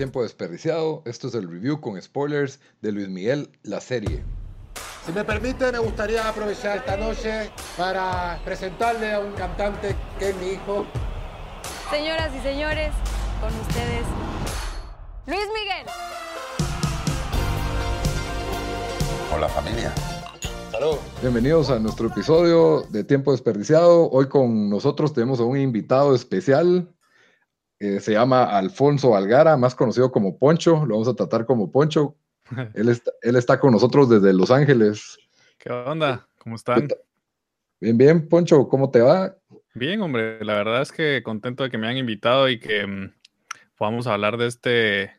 Tiempo Desperdiciado. Esto es el review con spoilers de Luis Miguel, la serie. Si me permite, me gustaría aprovechar esta noche para presentarle a un cantante que es mi hijo. Señoras y señores, con ustedes, Luis Miguel. Hola familia. Bienvenidos a nuestro episodio de Tiempo Desperdiciado. Hoy con nosotros tenemos a un invitado especial. Eh, se llama Alfonso Algara, más conocido como Poncho. Lo vamos a tratar como Poncho. Él está, él está con nosotros desde Los Ángeles. ¿Qué onda? ¿Cómo están? Bien, bien, Poncho, ¿cómo te va? Bien, hombre. La verdad es que contento de que me han invitado y que mm, podamos hablar de este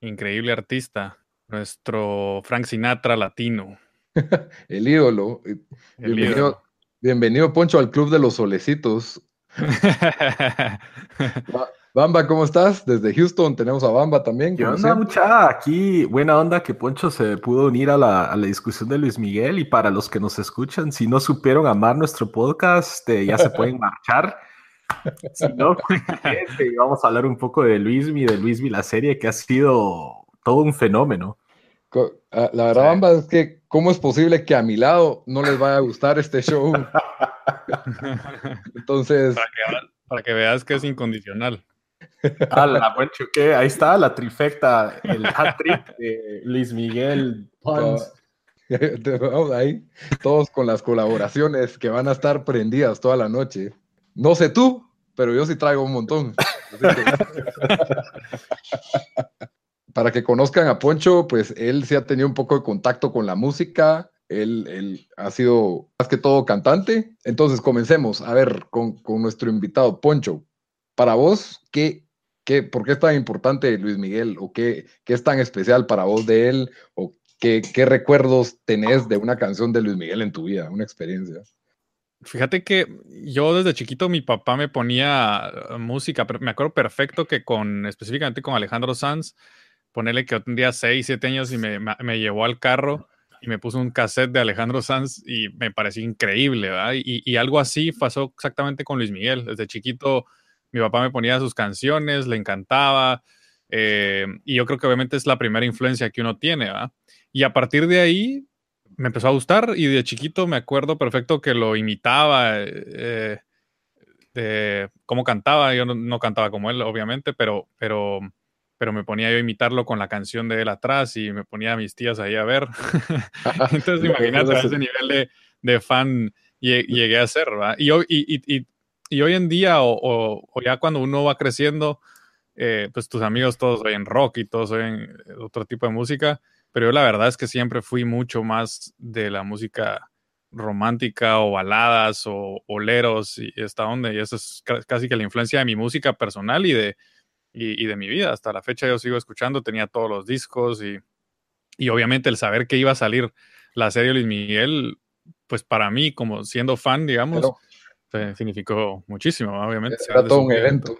increíble artista, nuestro Frank Sinatra latino. El ídolo. El bienvenido, ídolo. bienvenido, Poncho, al Club de los Solecitos. Ba- Bamba, ¿cómo estás? Desde Houston tenemos a Bamba también. ¿Qué onda, siempre. mucha? Aquí, buena onda que Poncho se pudo unir a la, a la discusión de Luis Miguel. Y para los que nos escuchan, si no supieron amar nuestro podcast, eh, ya se pueden marchar. Si no, pues, eh, vamos a hablar un poco de Luismi, de Luismi, la serie que ha sido todo un fenómeno. Ah, La verdad, Bamba, es que ¿cómo es posible que a mi lado no les vaya a gustar este show? Entonces, para, que, veas- para que veas que es incondicional. Ala, Poncho, ¿qué? Ahí está la trifecta, el hat-trick de Luis Miguel. Pons. ahí, todos con las colaboraciones que van a estar prendidas toda la noche. No sé tú, pero yo sí traigo un montón. Para que conozcan a Poncho, pues él sí ha tenido un poco de contacto con la música. Él, él ha sido más que todo cantante. Entonces, comencemos. A ver, con, con nuestro invitado, Poncho. Para vos, ¿qué, qué, ¿por qué es tan importante Luis Miguel? ¿O qué, qué es tan especial para vos de él? ¿O qué, qué recuerdos tenés de una canción de Luis Miguel en tu vida? Una experiencia. Fíjate que yo desde chiquito mi papá me ponía eh, música, pero me acuerdo perfecto que con, específicamente con Alejandro Sanz, ponerle que yo tendría 6, 7 años y me, me- me llevó al carro y me puso un cassette de Alejandro Sanz y me pareció increíble, ¿verdad? Y, y algo así pasó exactamente con Luis Miguel. Desde chiquito mi papá me ponía sus canciones, le encantaba eh, y yo creo que obviamente es la primera influencia que uno tiene, ¿verdad? Y a partir de ahí me empezó a gustar y de chiquito me acuerdo perfecto que lo imitaba, eh, cómo cantaba. Yo no, no cantaba como él, obviamente, pero, pero, pero me ponía yo a imitarlo con la canción de él atrás y me ponía a mis tías ahí a ver. Entonces, imagínate a ese nivel de, de fan lle- llegué a ser, ¿verdad? Y, y, y, y, hoy en día, o, ya cuando uno va creciendo, eh, pues tus amigos todos oyen rock y todos oyen otro tipo de música, pero yo la verdad es que siempre fui mucho más de la música romántica o baladas o boleros y esta onda, y eso es ca- casi que la influencia de mi música personal y de, y, de mi vida. Hasta la fecha yo sigo escuchando, tenía todos los discos y, y obviamente el saber que iba a salir la serie Luis Miguel, pues para mí, como siendo fan, digamos, eh, significó muchísimo, obviamente. era todo un evento.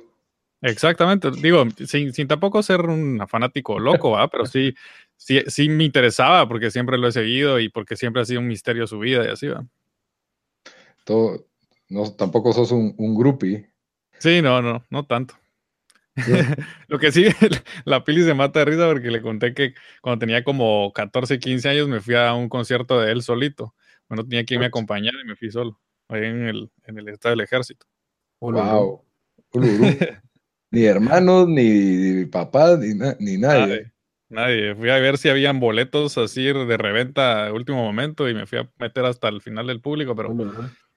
Exactamente, digo, sin, sin tampoco ser un fanático loco, ¿va? pero sí, sí, sí me interesaba porque siempre lo he seguido y porque siempre ha sido un misterio su vida y así, ¿va? Todo, no, tampoco sos un, un groupie. Sí, no, no, no tanto. Lo que sí, la Pili se mata de risa porque le conté que cuando tenía como 14, 15 años me fui a un concierto de él solito. Bueno, tenía quien me acompañara y me fui solo, ahí en el, en el estado del ejército. Wow. Ni hermanos, ni papás, ni, na- ni nadie. Nadie, nadie. Fui a ver si habían boletos así de reventa a último momento y me fui a meter hasta el final del público, pero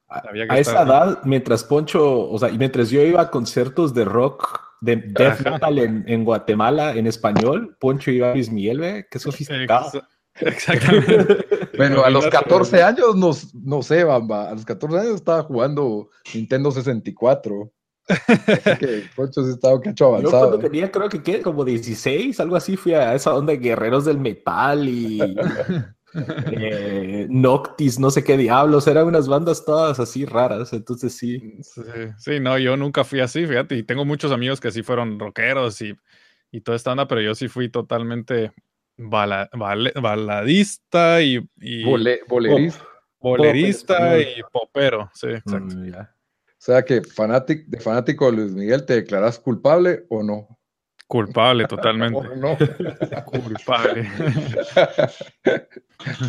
había que A esa estar- edad, mientras Poncho, o sea, y mientras yo iba a conciertos de rock, de death Ajá. metal en, en Guatemala en español, Poncho iba a Luis Miguel, ¿ve? Qué sofisticado. Exa- Exactamente. Bueno, a los 14 años, no, no sé, Bamba, a los 14 años estaba jugando Nintendo 64. Así que Poncho sí estaba cacho Yo avanzado. cuando tenía, creo que ¿qué? como 16, algo así, fui a esa onda de guerreros del metal y eh, Noctis, no sé qué diablos, eran unas bandas todas así raras, entonces sí. Sí, sí, no, yo nunca fui así, fíjate, y tengo muchos amigos que sí fueron rockeros y, y toda esta onda, pero yo sí fui totalmente bala- bale- baladista y, y Bole- bolerista. bolerista Pop y popero, sí, exacto. Mm, ya. O sea que fanático, de fanático de Luis Miguel, ¿te declaras culpable o no? Culpable totalmente, ¿O no? culpable.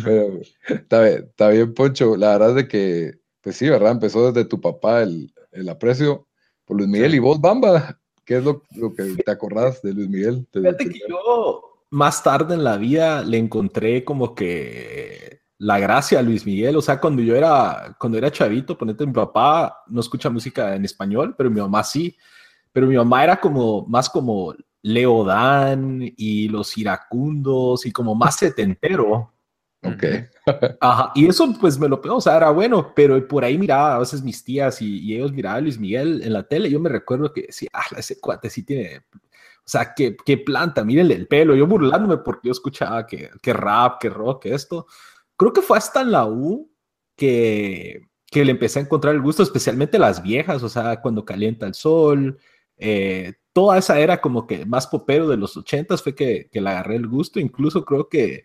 Pero está bien, está bien, Poncho. La verdad es de que, pues sí, ¿verdad? Empezó desde tu papá el, el aprecio por Luis Miguel y vos, Bamba. ¿Qué es lo, lo que te acordás de Luis Miguel? Fíjate que yo más tarde en la vida le encontré como que la gracia a Luis Miguel, o sea, cuando yo era, cuando era chavito, ponete, mi papá no escucha música en español, pero mi mamá sí, pero mi mamá era como, más como Leo Dan y los iracundos y como más setentero. Ok. Ajá, y eso pues me lo pegó, o sea, era bueno, pero por ahí miraba a veces mis tías y, y ellos miraban a Luis Miguel en la tele, yo me recuerdo que decía, ah, ese cuate sí tiene, o sea, qué, qué planta, mírenle el pelo, yo burlándome porque yo escuchaba que, que rap, que rock, que esto. Creo que fue hasta en la U que, que le empecé a encontrar el gusto, especialmente las viejas, o sea, cuando calienta el sol, eh, toda esa era como que más popero de los ochentas fue que, que le agarré el gusto, incluso creo que...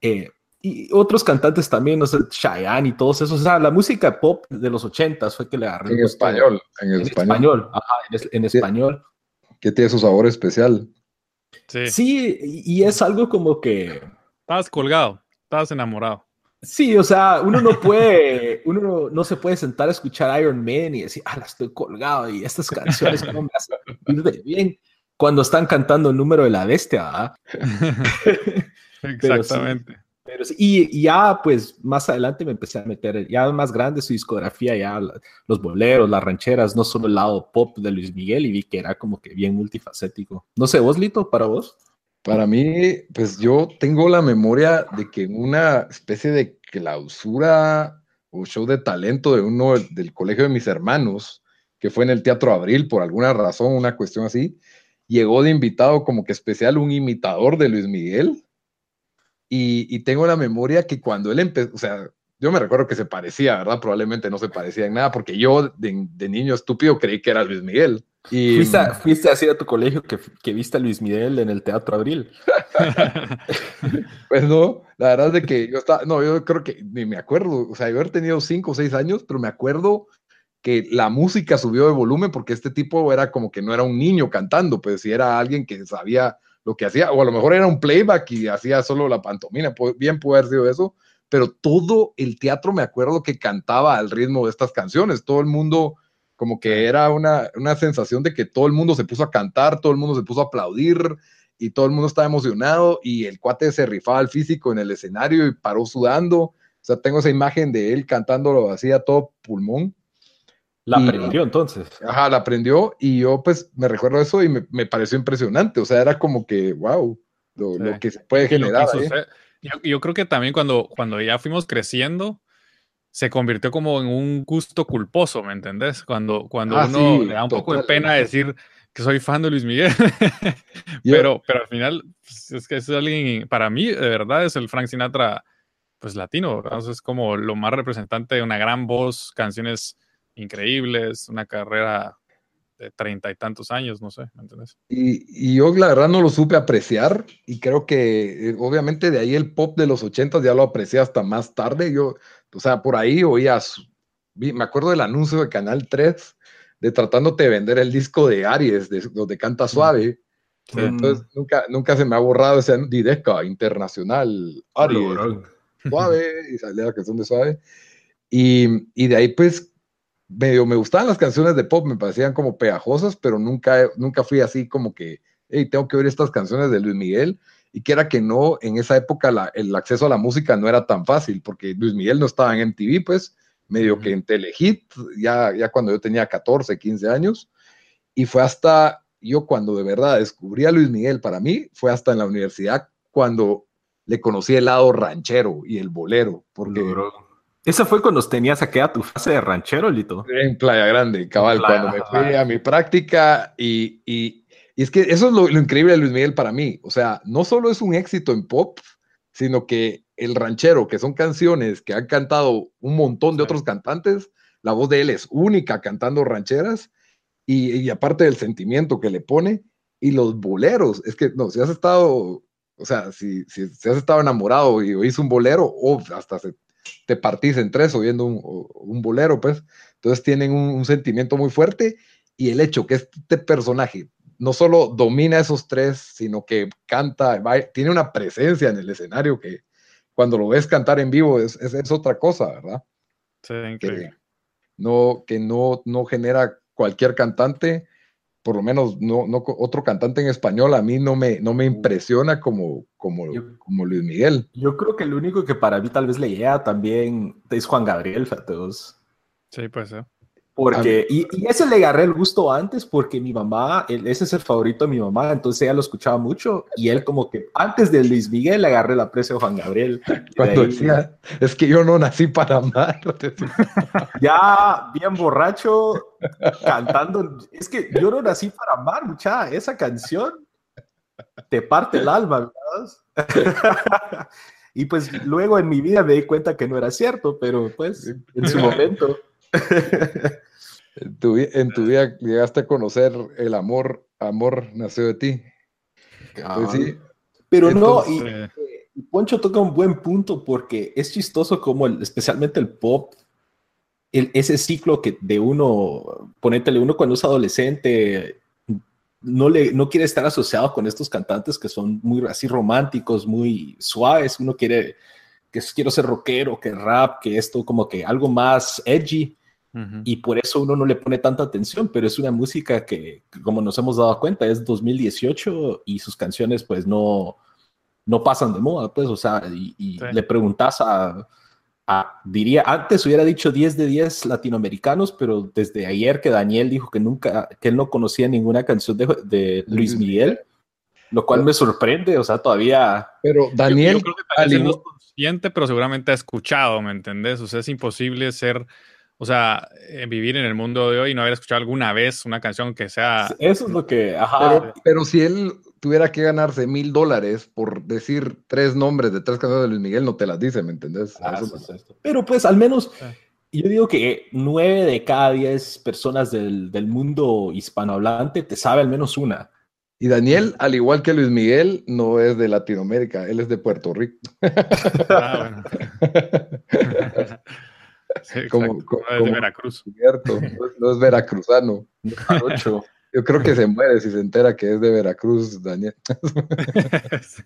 eh, y otros cantantes también, no sé, Chayanne y todos esos, o sea, la música pop de los ochentas fue que le agarré el En español, en, En español, español, ajá, en, en español. Que tiene su sabor especial. Sí, Sí, y es algo como que, estabas colgado, estabas enamorado. sí, o sea, uno no puede, uno no, no se puede sentar a escuchar Iron Man y decir, ah, la estoy colgado y estas canciones cómo me hacen sentir de bien cuando están cantando el número de la bestia, ¿verdad? Exactamente. Pero y, ya, pues, más adelante me empecé a meter, ya más grande su discografía, ya los boleros, las rancheras, no solo el lado pop de Luis Miguel, y vi que era como que bien multifacético. No sé, vos, Lito, para vos. Para mí, pues yo tengo la memoria de que en una especie de clausura o show de talento de uno del, del colegio de mis hermanos, que fue en el Teatro Abril, por alguna razón, una cuestión así, llegó de invitado como que especial un imitador de Luis Miguel. Y, y tengo la memoria que cuando él empezó, o sea, yo me recuerdo que se parecía, ¿verdad? Probablemente no se parecía en nada, porque yo de, de niño estúpido creí que era Luis Miguel. Y, Fuiste, a- fuiste así a tu colegio que, que viste a Luis Miguel en el Teatro Abril. Pues no, la verdad es de que yo estaba, no, yo creo que ni me acuerdo, o sea, yo haber tenido cinco o seis años, pero me acuerdo que la música subió de volumen porque este tipo era como que no era un niño cantando, pues si era alguien que sabía lo que hacía, o a lo mejor era un playback y hacía solo la pantomima, pu- bien puede haber sido eso, pero todo el teatro me acuerdo que cantaba al ritmo de estas canciones, todo el mundo como que era una, una sensación de que todo el mundo se puso a cantar, todo el mundo se puso a aplaudir, y todo el mundo estaba emocionado y el cuate se rifaba al físico en el escenario y paró sudando. O sea, tengo esa imagen de él cantándolo así a todo pulmón. La Y- aprendió entonces. Ajá, la aprendió y yo pues me recuerdo eso y me, me pareció impresionante. O sea, era como que, wow, lo, lo Sí. que se puede Y lo que generar. ahí. yo, yo creo que también cuando, cuando ya fuimos creciendo, se convirtió como en un gusto culposo, ¿me entendés? Cuando, cuando Ah, uno sí, le da un poco de pena decir que soy fan de Luis Miguel, Yo- pero, pero al final pues, es que es alguien, para mí, de verdad, es el Frank Sinatra, pues latino, ¿verdad? Sea, es como lo más representante de una gran voz, canciones increíbles, una carrera de treinta y tantos años, no sé, ¿me entendés? Y, y yo la verdad no lo supe apreciar y creo que eh, obviamente de ahí el pop de los ochentas ya lo aprecié hasta más tarde. Yo, o sea, por ahí oía, su- vi- me acuerdo del anuncio de Canal 3 de tratándote de vender el disco de Aries, de, donde canta suave. Sí. Entonces nunca, nunca se me ha borrado ese Dideca Internacional Aries, suave, y salía la canción de suave. Y, y de ahí pues medio me gustaban las canciones de pop, me parecían como pegajosas, pero nunca, nunca fui así como que, hey, tengo que oír estas canciones de Luis Miguel. Y que era que no, en esa época la- el acceso a la música no era tan fácil, porque Luis Miguel no estaba en MTV, pues, medio que en Telehit, ya, ya cuando yo tenía 14, 15 años. Y fue hasta, yo cuando de verdad descubrí a Luis Miguel, para mí, fue hasta en la universidad, cuando le conocí el lado ranchero y el bolero, porque... Esa fue cuando tenías aquella tu fase de ranchero, Lito. En Playa Grande, cabal, cuando me fui a mi práctica y, y, y es que eso es lo, lo, increíble de Luis Miguel para mí. O sea, no solo es un éxito en pop, sino que el ranchero, que son canciones que han cantado un montón de otros cantantes, la voz de él es única cantando rancheras y, y aparte del sentimiento que le pone y los boleros, es que no, si has estado o sea, si, si, si, has estado enamorado y oís un bolero, o hasta se, te partís en tres oyendo un, un bolero, pues. Entonces tienen un, un, sentimiento muy fuerte y el hecho que este personaje no solo domina esos tres, sino que canta, tiene una presencia en el escenario que cuando lo ves cantar en vivo es, es, es otra cosa, ¿verdad? Sí, increíble. Que no, que no, no genera cualquier cantante por lo menos no, no, otro cantante en español a mí no me, no me impresiona como, como, yo, como Luis Miguel. Yo creo que el único que para mí tal vez le llega también es Juan Gabriel, Fatos. Sí, puede ser. Porque, y, y, ese le agarré el gusto antes porque mi mamá, él, ese es el favorito de mi mamá, entonces ella lo escuchaba mucho y él como que antes de Luis Miguel le agarré el aprecio a Juan Gabriel. Cuando ahí, decía, es que yo no nací para amar. ya bien borracho, cantando, es que yo no nací para amar, mucha, esa canción te parte el alma, ¿verdad? y pues luego en mi vida me di cuenta que no era cierto, pero pues en su momento... en, tu, en, tu, vida llegaste a conocer el amor, amor nació de ti. Ah, pues sí. Pero Entonces, no, y, y, Poncho toca un buen punto porque es chistoso como el, especialmente el pop, el, ese ciclo que de uno, ponétele uno cuando es adolescente, no, le, no quiere estar asociado con estos cantantes que son muy así románticos, muy suaves, uno quiere que quiero ser rockero, que rap, que esto como que algo más edgy. Uh -huh. Y por eso uno no le pone tanta atención, pero es una música que, como nos hemos dado cuenta, es 2018 y sus canciones pues no, no pasan de moda, pues, o sea, y, y sí. le preguntas a, a, diría, antes hubiera dicho 10 de 10 latinoamericanos, pero desde ayer que Daniel dijo que nunca, que él no conocía ninguna canción de, de Luis Miguel, lo cual me sorprende, o sea, todavía... Pero Daniel... Yo, yo creo que tal vez no es consciente, pero seguramente ha escuchado, ¿me entendés? O sea, es imposible ser o sea, vivir en el mundo de hoy y no haber escuchado alguna vez una canción que sea. Eso es lo que. Ajá. Pero, pero si él tuviera que ganarse mil dólares por decir tres nombres de tres canciones de Luis Miguel, no te las dice, ¿me entendés? Ah, eso es esto. Pero pues al menos. Yo digo que nueve de cada diez personas del, del mundo hispanohablante te sabe al menos una. Y Daniel, al igual que Luis Miguel, no es de Latinoamérica, él es de Puerto Rico. Ah, bueno. Como, como, es de Veracruz. Cierto, no, no es veracruzano. Yo creo que se muere si se entera que es de Veracruz, Daniel. sí.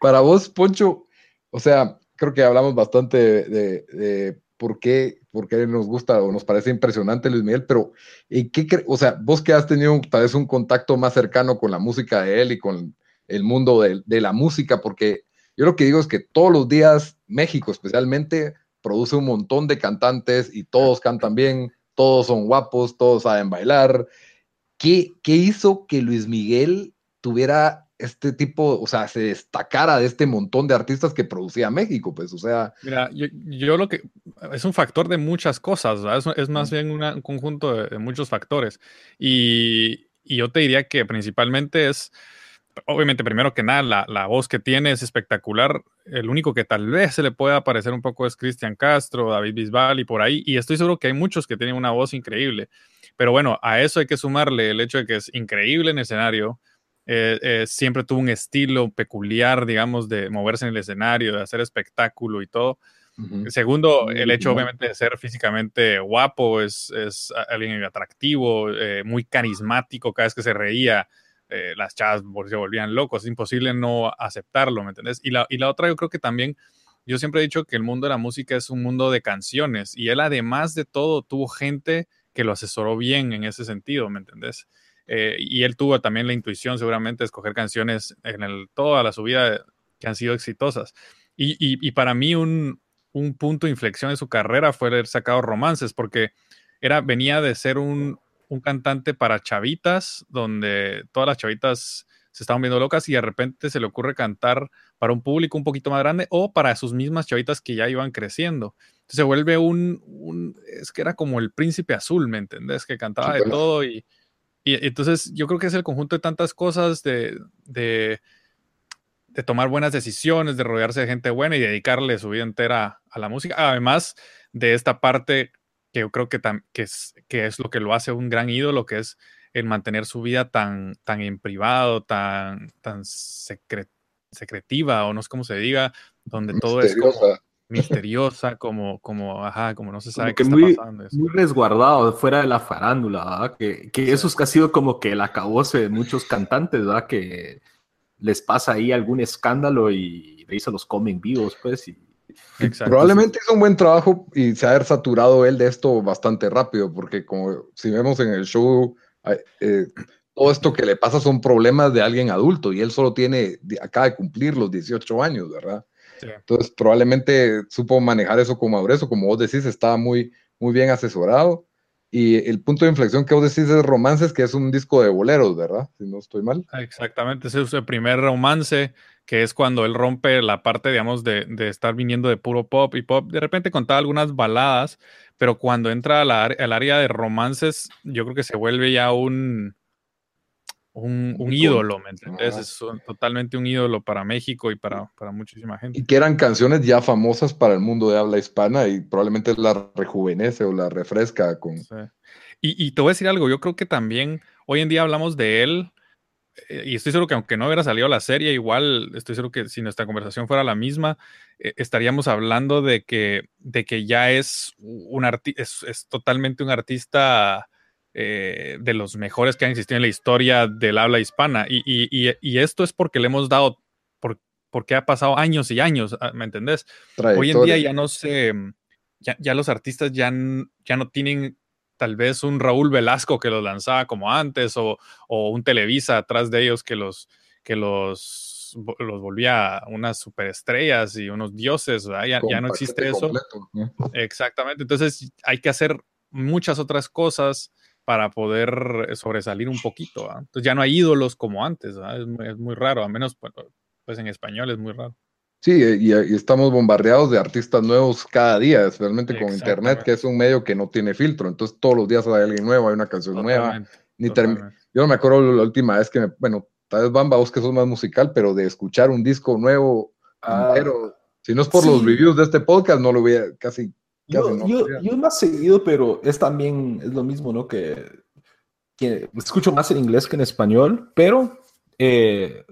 Para vos, Poncho, o sea, creo que hablamos bastante de, de, de, por, qué, por qué nos gusta o nos parece impresionante Luis Miguel, pero ¿y qué o sea, vos que has tenido tal vez un contacto más cercano con la música de él y con el mundo de, de la música, porque yo lo que digo es que todos los días, México especialmente, produce un montón de cantantes y todos cantan bien, todos son guapos, todos saben bailar. ¿Qué, qué hizo que Luis Miguel tuviera este tipo, o sea, se destacara de este montón de artistas que producía México? Pues, o sea. Mira, yo, yo lo que. Es un factor de muchas cosas, es, es, más bien una, un conjunto de, de muchos factores. Y, y, yo te diría que principalmente es obviamente, primero que nada, la, la, voz que tiene es espectacular. El único que tal vez se le pueda parecer un poco es Cristian Castro, David Bisbal y por ahí. Y estoy seguro que hay muchos que tienen una voz increíble. Pero bueno, a eso hay que sumarle el hecho de que es increíble en el escenario. Eh, eh, siempre tuvo un estilo peculiar, digamos, de moverse en el escenario, de hacer espectáculo y todo. Uh -huh. Segundo, el hecho obviamente de ser físicamente guapo, es, es alguien atractivo, eh, muy carismático cada vez que se reía eh, las chavas se volvían locos, es imposible no aceptarlo, ¿me entendés? Y la, y la otra, yo creo que también, yo siempre he dicho que el mundo de la música es un mundo de canciones y él además de todo tuvo gente que lo asesoró bien en ese sentido, ¿me entendés? Eh, y él tuvo también la intuición seguramente de escoger canciones en toda la subida que han sido exitosas. Y, y, y para mí un, un, punto de inflexión en su carrera fue haber sacado romances, porque era, venía de ser un, un cantante para chavitas, donde todas las chavitas se estaban viendo locas y de repente se le ocurre cantar para un público un poquito más grande o para sus mismas chavitas que ya iban creciendo. Entonces se vuelve un, es que era como el príncipe azul, ¿me entendés? Que cantaba de todo y, y, entonces yo creo que es el conjunto de tantas cosas de, de, de, tomar buenas decisiones, de rodearse de gente buena y dedicarle su vida entera a la música. Además de esta parte que yo creo que, que, es, que es lo que lo hace un gran ídolo, que es el mantener su vida tan, tan en privado, tan, tan secretiva, o no sé cómo se diga, donde todo es como misteriosa, como, como, ajá, como no se sabe qué está pasando. Muy resguardado, fuera de la farándula, Que, que eso es que ha sido como que el acabose de muchos cantantes, ¿verdad? Que les pasa ahí algún escándalo y de ahí se los comen vivos, pues, y Probablemente hizo un buen trabajo y se ha saturado él de esto bastante rápido, porque como si vemos en el show eh, todo esto que le pasa son problemas de alguien adulto y él solo tiene, acaba de cumplir los 18 años, ¿verdad? Entonces probablemente supo manejar eso con madurez o como vos decís, estaba muy, muy bien asesorado. Y el punto de inflexión que vos decís es Romances, que es un disco de boleros, ¿verdad? Si no estoy mal. Exactamente, ese es el primer romance, que es cuando él rompe la parte, digamos, de, de estar viniendo de puro pop y pop. De repente contaba algunas baladas, pero cuando entra al, área de romances, yo creo que se vuelve ya un, un, ídolo, ¿me entiendes? Es totalmente un ídolo para México y para, para muchísima gente. Y que eran canciones ya famosas para el mundo de habla hispana y probablemente la rejuvenece o la refresca con... Y, y, te voy a decir algo, yo creo que también hoy en día hablamos de él y estoy seguro que aunque no hubiera salido la serie, igual estoy seguro que si nuestra conversación fuera la misma, eh, estaríamos hablando de que, de que ya es un es, es, totalmente un artista eh, de los mejores que han existido en la historia del habla hispana. Y, y, y, esto es porque le hemos dado, por, porque ha pasado años y años, ah, ¿me entendés? Hoy en día ya no se, ya, ya los artistas ya, ya no tienen tal vez un Raúl Velasco que los lanzaba como antes o, un Televisa atrás de ellos que los, que los, los volvía unas superestrellas y unos dioses, ya, ya, no existe eso. Exactamente, entonces hay que hacer muchas otras cosas para poder sobresalir un poquito. Entonces ya no hay ídolos como antes, es muy, es muy, raro, a menos pues en español es muy raro. Sí, y, estamos bombardeados de artistas nuevos cada día, especialmente con Internet, que es un medio que no tiene filtro. Entonces, todos los días hay alguien nuevo, hay una canción nueva. Ni Yo no me acuerdo la última vez que me. Bueno, tal vez Bamba, vos que sos más musical, pero de escuchar un disco nuevo ah, Si no es por los reviews de este podcast, no lo hubiera casi. yo, no, yo, yo, más seguido, pero es también es lo mismo, ¿no? Que, que escucho más en inglés que en español, pero eh,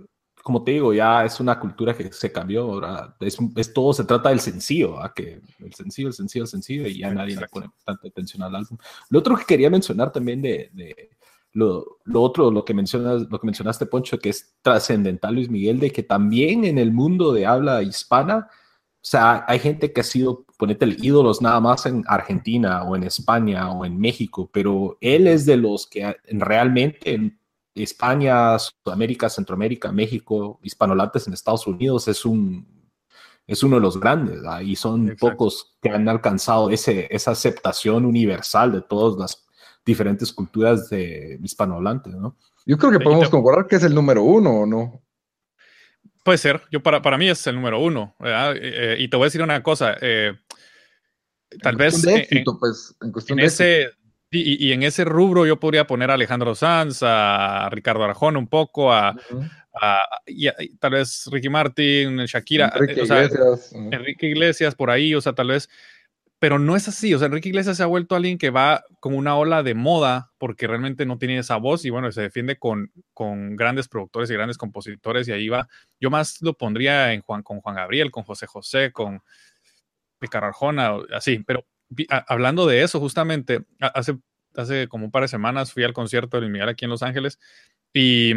como te digo, ya es una cultura que se cambió. Ahora es, todo se trata del sencillo, ¿a? que el sencillo, el sencillo, el sencillo, y ya nadie le pone tanta atención al álbum. Lo otro que quería mencionar también de, de lo, lo, otro, lo que, mencionas, lo que mencionaste, Poncho, que es trascendental, Luis Miguel, de que también en el mundo de habla hispana, o sea, hay gente que ha sido, ponete el ídolos nada más en Argentina o en España o en México, pero él es de los que realmente España, Sudamérica, Centroamérica, México, hispanolantes en Estados Unidos es un es uno de los grandes y son pocos que han alcanzado ese, esa aceptación universal de todas las diferentes culturas de hispanohablantes, ¿no? Yo creo que podemos concordar que es el número uno, ¿o no? Puede ser, yo para, para mí es el número uno, eh, eh, y te voy a decir una cosa, eh, tal vez pues, en, cuestión de ese, y, en ese rubro yo podría poner a Alejandro Sanz, a Ricardo Arjona un poco, a, y, tal vez Ricky Martin, Shakira, Enrique, Iglesias. Enrique Iglesias por ahí, o sea, tal vez, pero no es así, o sea, Enrique Iglesias se ha vuelto alguien que va como una ola de moda porque realmente no tiene esa voz y bueno, se defiende con, con grandes productores y grandes compositores y ahí va, yo más lo pondría en Juan, con Juan Gabriel, con José José, con Ricardo Arjona, así, pero hablando de eso, justamente, hace, hace como un par de semanas fui al concierto de Luis Miguel aquí en Los Ángeles y,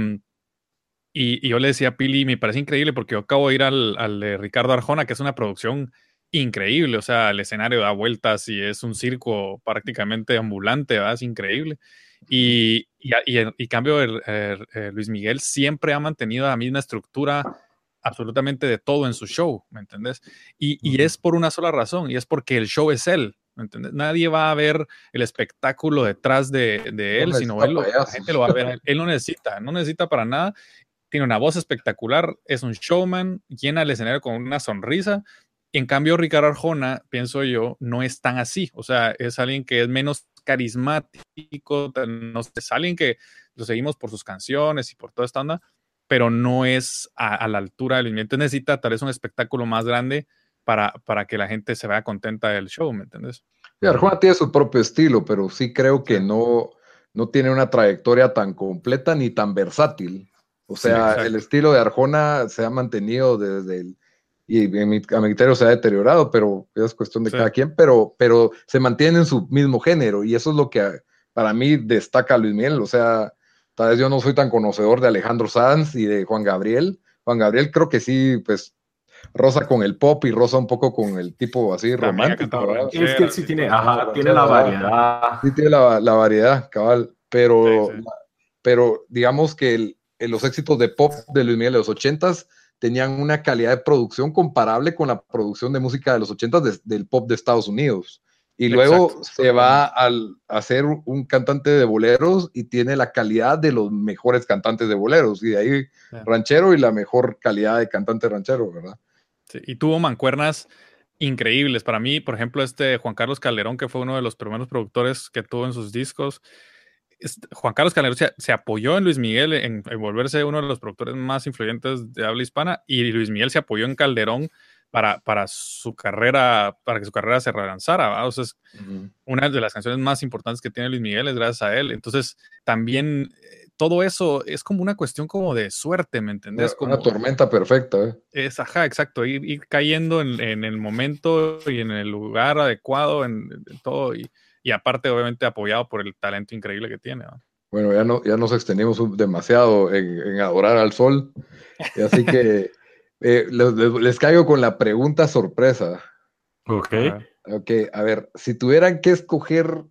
y, yo le decía a Pili, me parece increíble porque yo acabo de ir al, al, de Ricardo Arjona, que es una producción increíble, o sea, el escenario da vueltas y es un circo prácticamente ambulante, es increíble. Y, y, y, cambio, Luis Miguel siempre ha mantenido la misma estructura absolutamente de todo en su show, ¿me entendés? Y, y, es por una sola razón, y es porque el show es él, Nadie va a ver el espectáculo detrás de, de él, sino él, la gente lo va a ver. Él no necesita, no necesita para nada. tiene una voz espectacular, es un showman, llena el escenario con una sonrisa. En cambio, Ricardo Arjona, pienso yo, no es tan así. O sea, es alguien que es menos carismático, no sé, es alguien que lo seguimos por sus canciones y por toda esta onda, pero no es a, la altura del movimiento. Necesita tal vez un espectáculo más grande para, para que la gente se vea contenta del show, ¿me entiendes? Sí, Arjona tiene su propio estilo, pero sí creo que no, no tiene una trayectoria tan completa ni tan versátil. O sea, el estilo de Arjona se ha mantenido desde el, y en mi, a mi criterio se ha deteriorado, pero es cuestión de cada quien, pero, pero se mantiene en su mismo género y eso es lo que para mí destaca a Luis Miguel. O sea, tal vez yo no soy tan conocedor de Alejandro Sanz y de Juan Gabriel. Juan Gabriel creo que sí, pues rosa con el pop y rosa un poco con el tipo así romántico. Es que sí tiene, tiene la variedad. Sí tiene la, la variedad, cabal, pero, pero digamos que los éxitos de pop de Luis Miguel de los ochentas tenían una calidad de producción comparable con la producción de música de los ochentas del pop de Estados Unidos. Y luego se va al, a ser un cantante de boleros y tiene la calidad de los mejores cantantes de boleros. Y de ahí ranchero y la mejor calidad de cantante ranchero, ¿verdad? Y tuvo mancuernas increíbles. Para mí, por ejemplo, este Juan Carlos Calderón, que fue uno de los primeros productores que tuvo en sus discos. Juan Carlos Calderón se, apoyó en Luis Miguel en, volverse uno de los productores más influyentes de habla hispana y Luis Miguel se apoyó en Calderón para, para su carrera, para que su carrera se relanzara. O sea, es una de las canciones más importantes que tiene Luis Miguel es gracias a él. Entonces, también todo eso es como una cuestión como de suerte, ¿me entendés? Como, una tormenta perfecta. ¿eh? Es, ajá, exacto, ir, cayendo en, el momento y en el lugar adecuado, en, todo, y, aparte obviamente apoyado por el talento increíble que tiene. Bueno, ya, no, ya nos extendimos demasiado en, adorar al sol, y así que eh, les, caigo con la pregunta sorpresa. Ok. Ok, a ver, si tuvieran que escoger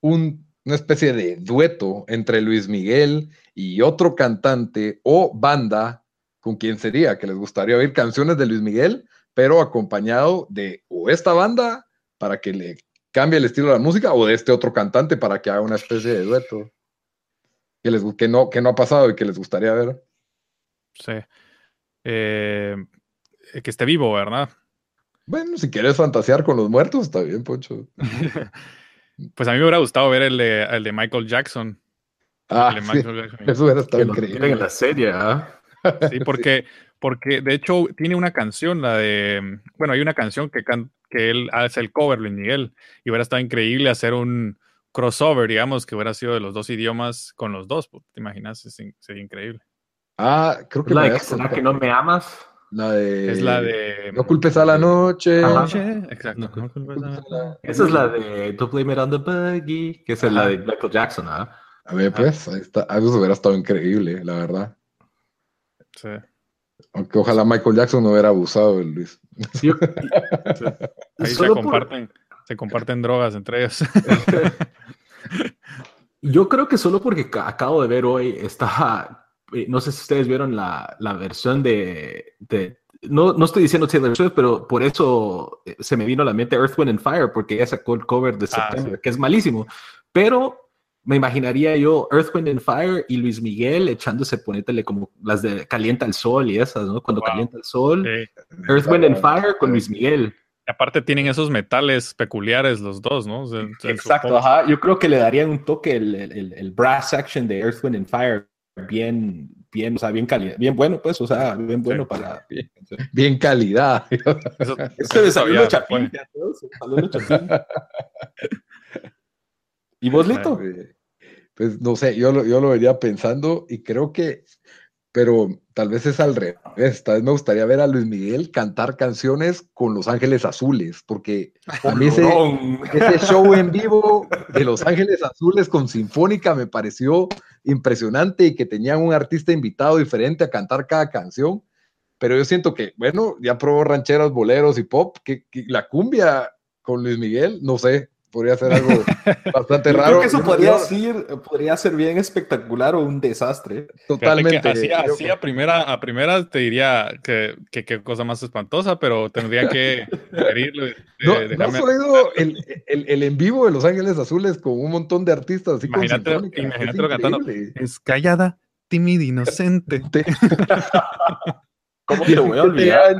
un una especie de dueto entre Luis Miguel y otro cantante o banda, ¿con quién sería? Que les gustaría oír canciones de Luis Miguel, pero acompañado de o esta banda para que le cambie el estilo de la música o de este otro cantante para que haga una especie de dueto. Que, les, que, no, que no ha pasado y que les gustaría ver. Sí. Eh, que esté vivo, ¿verdad? Bueno, si quieres fantasear con los muertos, está bien, Pocho. Pues a mí me hubiera gustado ver el de, el de Michael Jackson. Ah, Eso hubiera estado increíble. En la serie, ¿ah? Sí, porque, porque de hecho tiene una canción, la de. Bueno, hay una canción que, que él hace el cover, Luis Miguel, y hubiera estado increíble hacer un crossover, digamos, que hubiera sido de los dos idiomas con los dos. Pues, ¿Te imaginas? Sería increíble. Ah, creo que. La que no me amas. La de. Es la de. No culpes a la noche. Exacto. Esa es la de To Blame It on the Buggy, que es la de Michael Jackson, ¿ah? A ver, pues, ahí está. Eso hubiera estado increíble, la verdad. Sí. Aunque ojalá Michael Jackson no hubiera abusado de Luis. Sí. Ahí se comparten, se comparten drogas entre ellos. Yo creo que solo porque acabo de ver hoy está eh, no sé si ustedes vieron la, la versión de, de no, no, estoy diciendo Taylor Swift, pero por eso eh, se me vino a la mente Earth, Wind and Fire, porque ella sacó el cover de ah, septiembre, que es malísimo. Pero me imaginaría yo Earth, Wind and Fire y Luis Miguel echándose, ponétele como las de Calienta el Sol y esas, ¿no? Cuando calienta el sol. Earth, Wind and Fire con Luis Miguel. Y aparte tienen esos metales peculiares los dos, ¿no? Exacto, ajá. Yo creo que le darían un toque el, el, el brass section de Earth, Wind and Fire bien, bien, o sea, bien calidad, bien bueno, pues, o sea, bien bueno para. Bien, calidad. Eso, eso chapín, ¿Y vos, Lito? Pues no sé, yo lo, yo lo vería pensando y creo que pero tal vez es al revés. Tal vez me gustaría ver a Luis Miguel cantar canciones con Los Ángeles Azules, porque a mí ese, show en vivo de Los Ángeles Azules con Sinfónica me pareció impresionante y que tenían un artista invitado diferente a cantar cada canción. Pero yo siento que, bueno, ya probó rancheras, boleros y pop, que la cumbia con Luis Miguel, no sé, podría ser algo bastante raro. Creo que eso podría, ser, podría ser bien espectacular o un desastre. Totalmente. Así, así a, primera, a primera te diría que qué cosa más espantosa, pero tendría que sugerirlo. ¿No, ¿no has oído el, el, el, en vivo de Los Ángeles Azules con un montón de artistas? Así imagínate, imagínate lo cantando. Es callada, tímido, inocente. ¿Cómo te voy a olvidar?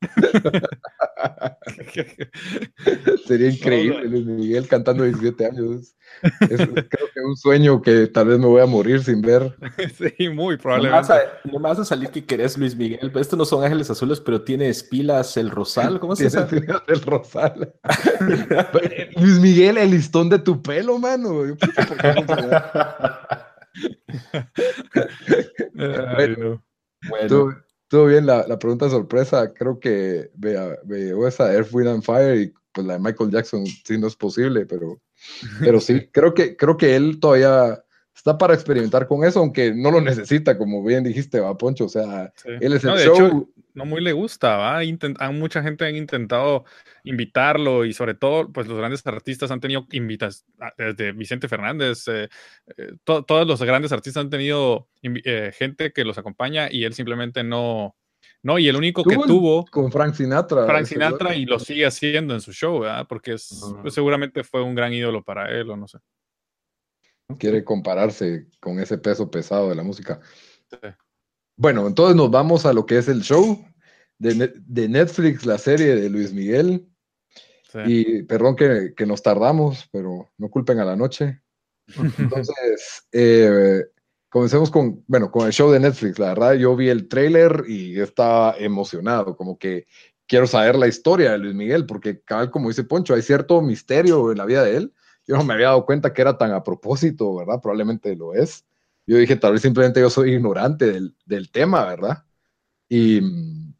Sería increíble Luis Miguel cantando 17 años. Es, creo que es un sueño que tal vez me voy a morir sin ver. Sí, muy probablemente. no me vas a salir que querés Luis Miguel. Estos no son ángeles azules, pero tienes pilas el rosal. ¿Cómo se llama? el rosal. Luis Miguel, el listón de tu pelo, mano. Yo, puta, ¿por qué no se da? Ay, no. Bueno, Estuvo, bien la, la pregunta sorpresa. Creo que me, me llegó esa Earth, Wind and Fire y pues la de Michael Jackson sí no es posible, pero, pero sí, creo que, creo que él todavía está para experimentar con eso, aunque no lo necesita, como bien dijiste, va Poncho. O sea, Sí. él es el No, de show. hecho, no muy le gusta, ¿va? Intent- a mucha gente han intentado invitarlo y sobre todo, pues los grandes artistas han tenido invitas, desde Vicente Fernández, eh, eh, to- todos los grandes artistas han tenido eh, gente que los acompaña y él simplemente no, no, y el único que Tuvo con Frank Sinatra. Frank Sinatra, y lo sigue haciendo en su show, ¿verdad? Porque es, pues, seguramente fue un gran ídolo para él, o no sé. Quiere compararse con ese peso pesado de la música. Sí. Bueno, entonces nos vamos a lo que es el show de, de Netflix, la serie de Luis Miguel. Sí. Y perdón que, que nos tardamos, pero no culpen a la noche. Entonces, eh, comencemos con, bueno, con el show de Netflix. La verdad, yo vi el tráiler y estaba emocionado, como que quiero saber la historia de Luis Miguel, porque cabal, como dice Poncho, hay cierto misterio en la vida de él. Yo no me había dado cuenta que era tan a propósito, ¿verdad? Probablemente lo es. Yo dije, tal vez simplemente yo soy ignorante del, del tema, ¿verdad? Y mm,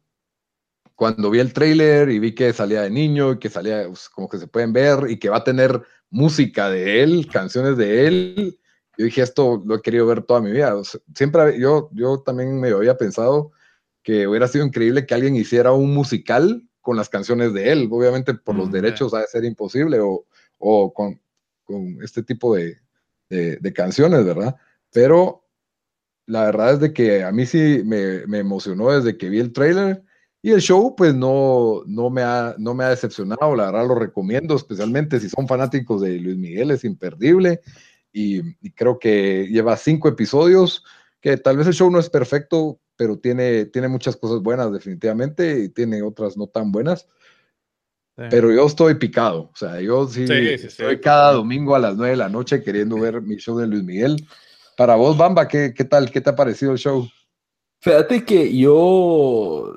cuando vi el tráiler y vi que salía de niño y que salía, pues, como que se pueden ver y que va a tener música de él, canciones de él, yo dije, esto lo he querido ver toda mi vida. O sea, siempre, yo, yo también me había pensado que hubiera sido increíble que alguien hiciera un musical con las canciones de él. Obviamente por los Mm, derechos ha de ser imposible o, o con, con este tipo de, de- canciones, ¿verdad? Pero la verdad es de que a mí sí me, me emocionó desde que vi el tráiler y el show pues no, no, me ha, no me ha decepcionado, la verdad lo recomiendo, especialmente si son fanáticos de Luis Miguel, es imperdible y, y creo que lleva cinco episodios, que tal vez el show no es perfecto, pero tiene, tiene muchas cosas buenas definitivamente y tiene otras no tan buenas. Sí. Pero yo estoy picado, o sea, yo sí, Sí, sí, sí, estoy cada domingo a las 9 de la noche queriendo ver mi show de Luis Miguel. Para vos, Bamba, ¿qué, qué tal? ¿Qué te ha parecido el show? Fíjate que yo,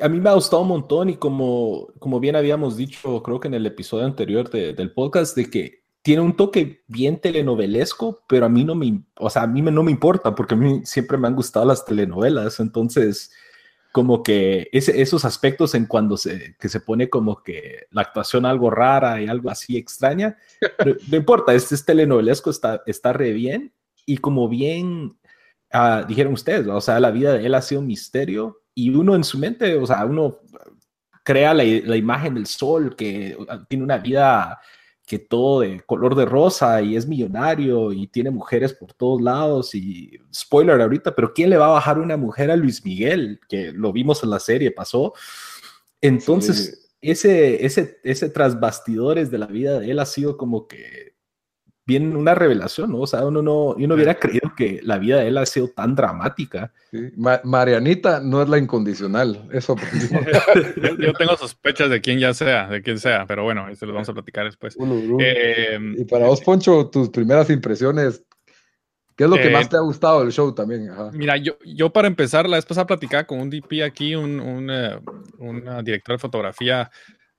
a mí me ha gustado un montón y como, como bien habíamos dicho, creo que en el episodio anterior de- del podcast, de que tiene un toque bien telenovelesco, pero a mí no me, im- o sea, a mí me- no me importa porque a mí siempre me han gustado las telenovelas, entonces como que ese- esos aspectos en cuando se, que se pone como que la actuación algo rara y algo así extraña, no, no importa, este es telenovelesco, está, está re bien y como bien ah, dijeron ustedes, ¿no? o sea, la vida de él ha sido un misterio y uno en su mente, o sea, uno crea la, la imagen del sol que ah, tiene una vida que todo de color de rosa y es millonario y tiene mujeres por todos lados y spoiler ahorita, pero ¿quién le va a bajar una mujer a Luis Miguel? Que lo vimos en la serie, pasó. Entonces, ese, ese, ese tras bastidores de la vida de él ha sido como que bien una revelación, ¿no? O sea, uno no, yo no hubiera creído que la vida de él ha sido tan dramática. Sí, Ma- Marianita no es la incondicional, eso. Yo, yo tengo sospechas de quién ya sea, de quién sea, pero bueno, eso lo vamos a platicar después. Ulu, ulu. Eh, y para vos, Poncho, tus primeras impresiones, ¿qué es lo que Eh, más te ha gustado del show también? Ajá. Mira, yo, yo para empezar, la vez pasada platicaba con un DP aquí, un, un, eh, un, eh, director de fotografía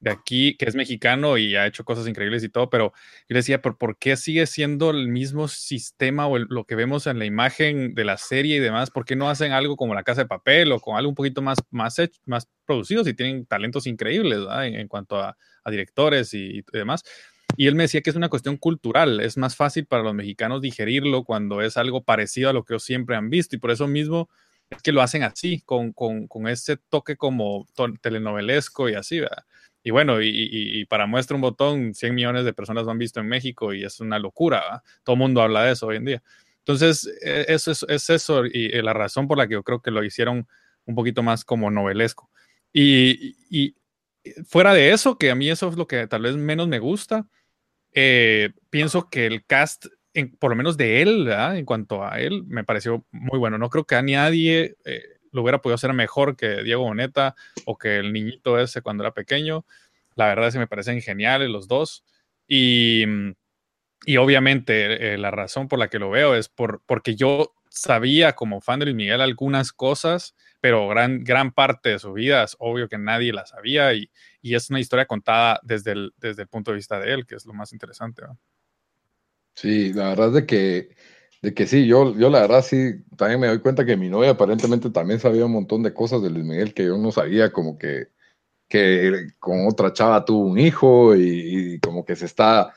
de aquí, que es mexicano y ha hecho cosas increíbles y todo, pero yo decía, ¿por, por qué sigue siendo el mismo sistema o lo que vemos en la imagen de la serie y demás? ¿Por qué no hacen algo como La Casa de Papel o con algo un poquito más, más, hech- más producido si tienen talentos increíbles en, cuanto a, directores y, y demás? Y él me decía que es una cuestión cultural, es más fácil para los mexicanos digerirlo cuando es algo parecido a lo que ellos siempre han visto y por eso mismo es que lo hacen así, con, con, con ese toque como telenovelesco y así, ¿verdad? Y bueno, y, para muestra un botón, 100 millones de personas lo han visto en México y es una locura. Todo el mundo habla de eso hoy en día. Entonces, eh, eso es, es eso y, la razón por la que yo creo que lo hicieron un poquito más como novelesco. Y, y- y fuera de eso, que a mí eso es lo que tal vez menos me gusta, eh, pienso que el cast por lo menos de él, en cuanto a él, me pareció muy bueno. No creo que a nadie eh, lo hubiera podido hacer mejor que Diego Boneta o que el niñito ese cuando era pequeño. La verdad es que me parecen geniales los dos. Y, y obviamente eh, la razón por la que lo veo es por, porque yo sabía como fan de Luis Miguel algunas cosas, pero gran, gran parte de su vida es obvio que nadie la sabía y, y es una historia contada desde el, desde el punto de vista de él, que es lo más interesante. Sí, la verdad es de que, de que sí, yo, yo la verdad sí, también me doy cuenta que mi novia aparentemente también sabía un montón de cosas de Luis Miguel que yo no sabía, como que, que con otra chava tuvo un hijo y, como que se está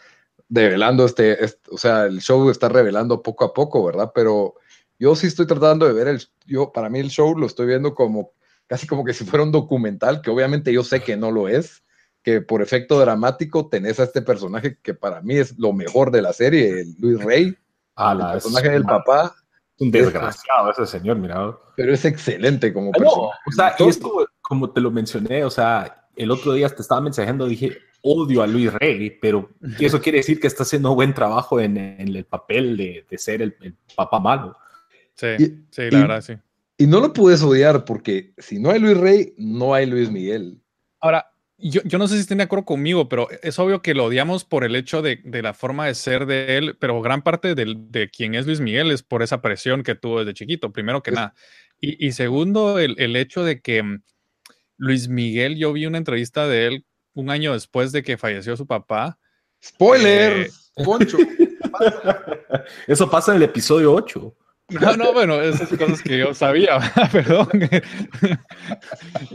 develando este, o sea, el show está revelando poco a poco, ¿verdad? Pero yo sí estoy tratando de ver el, yo para mí el show lo estoy viendo como casi como que si fuera un documental, que obviamente yo sé que no lo es, que por efecto dramático tenés a este personaje que para mí es lo mejor de la serie, Luis Rey, el personaje del papá. Un desgraciado ese señor, mira. Pero es excelente como personaje. o sea, y esto, como te lo mencioné, o sea, el otro día te estaba mensajando, dije, odio a Luis Rey, pero eso quiere decir que está haciendo buen trabajo en, el papel de, ser el, papá malo. Sí, sí, la verdad, sí. Y no lo puedes odiar porque si no hay Luis Rey, no hay Luis Miguel. Ahora, yo, no sé si estén de acuerdo conmigo, pero es obvio que lo odiamos por el hecho de, la forma de ser de él, pero gran parte de, de quién es Luis Miguel es por esa presión que tuvo desde chiquito, primero que nada. Y, segundo, el, hecho de que mm, Luis Miguel, yo vi una entrevista de él un año después de que falleció su papá. Spoiler, eh, Poncho. Eso pasa en el episodio 8. No, no, bueno, esas cosas que yo sabía, perdón.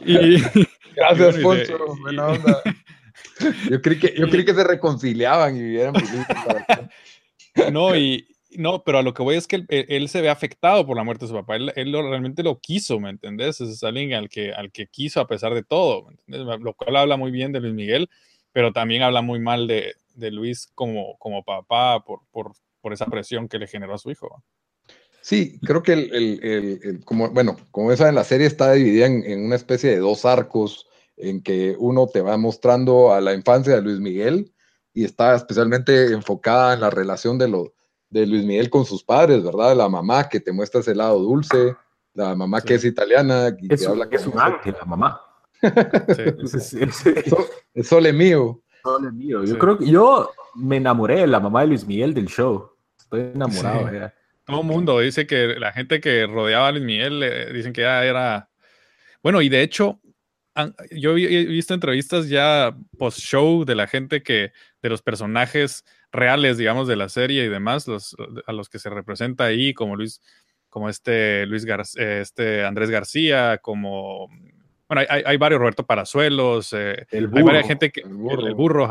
y, Gracias, Poncho. Buena onda. Yo creí que, yo creí que se reconciliaban y vivieran No, y no, pero a lo que voy es que él, se ve afectado por la muerte de su papá. Él, él realmente lo quiso, ¿me entendés? Es alguien al que, al que quiso a pesar de todo, ¿me entendés? Lo cual habla muy bien de Luis Miguel, pero también habla muy mal de, de Luis como, como papá por, por, por esa presión que le generó a su hijo. Sí, creo que el, como, bueno, como esa en la serie está dividida en, una especie de dos arcos, en que uno te va mostrando a la infancia de Luis Miguel y está especialmente enfocada en la relación de, lo, de Luis Miguel con sus padres, ¿verdad? La mamá que te muestra ese lado dulce, la mamá que es italiana y que habla que es un ángel, la mamá. Sí. es sole mío. Sole mío. Yo creo que yo me enamoré de la mamá de Luis Miguel del show. Estoy enamorado. Todo el mundo dice que la gente que rodeaba a Luis Miguel dicen que ya era. Bueno, y de hecho, yo he visto entrevistas ya post-show de la gente que, de los personajes reales, digamos, de la serie y demás, los, a los que se representa ahí, como Luis, como este Luis este Andrés García, como bueno, hay, hay varios Roberto Parazuelos, eh, hay varias gente que el burro, el burro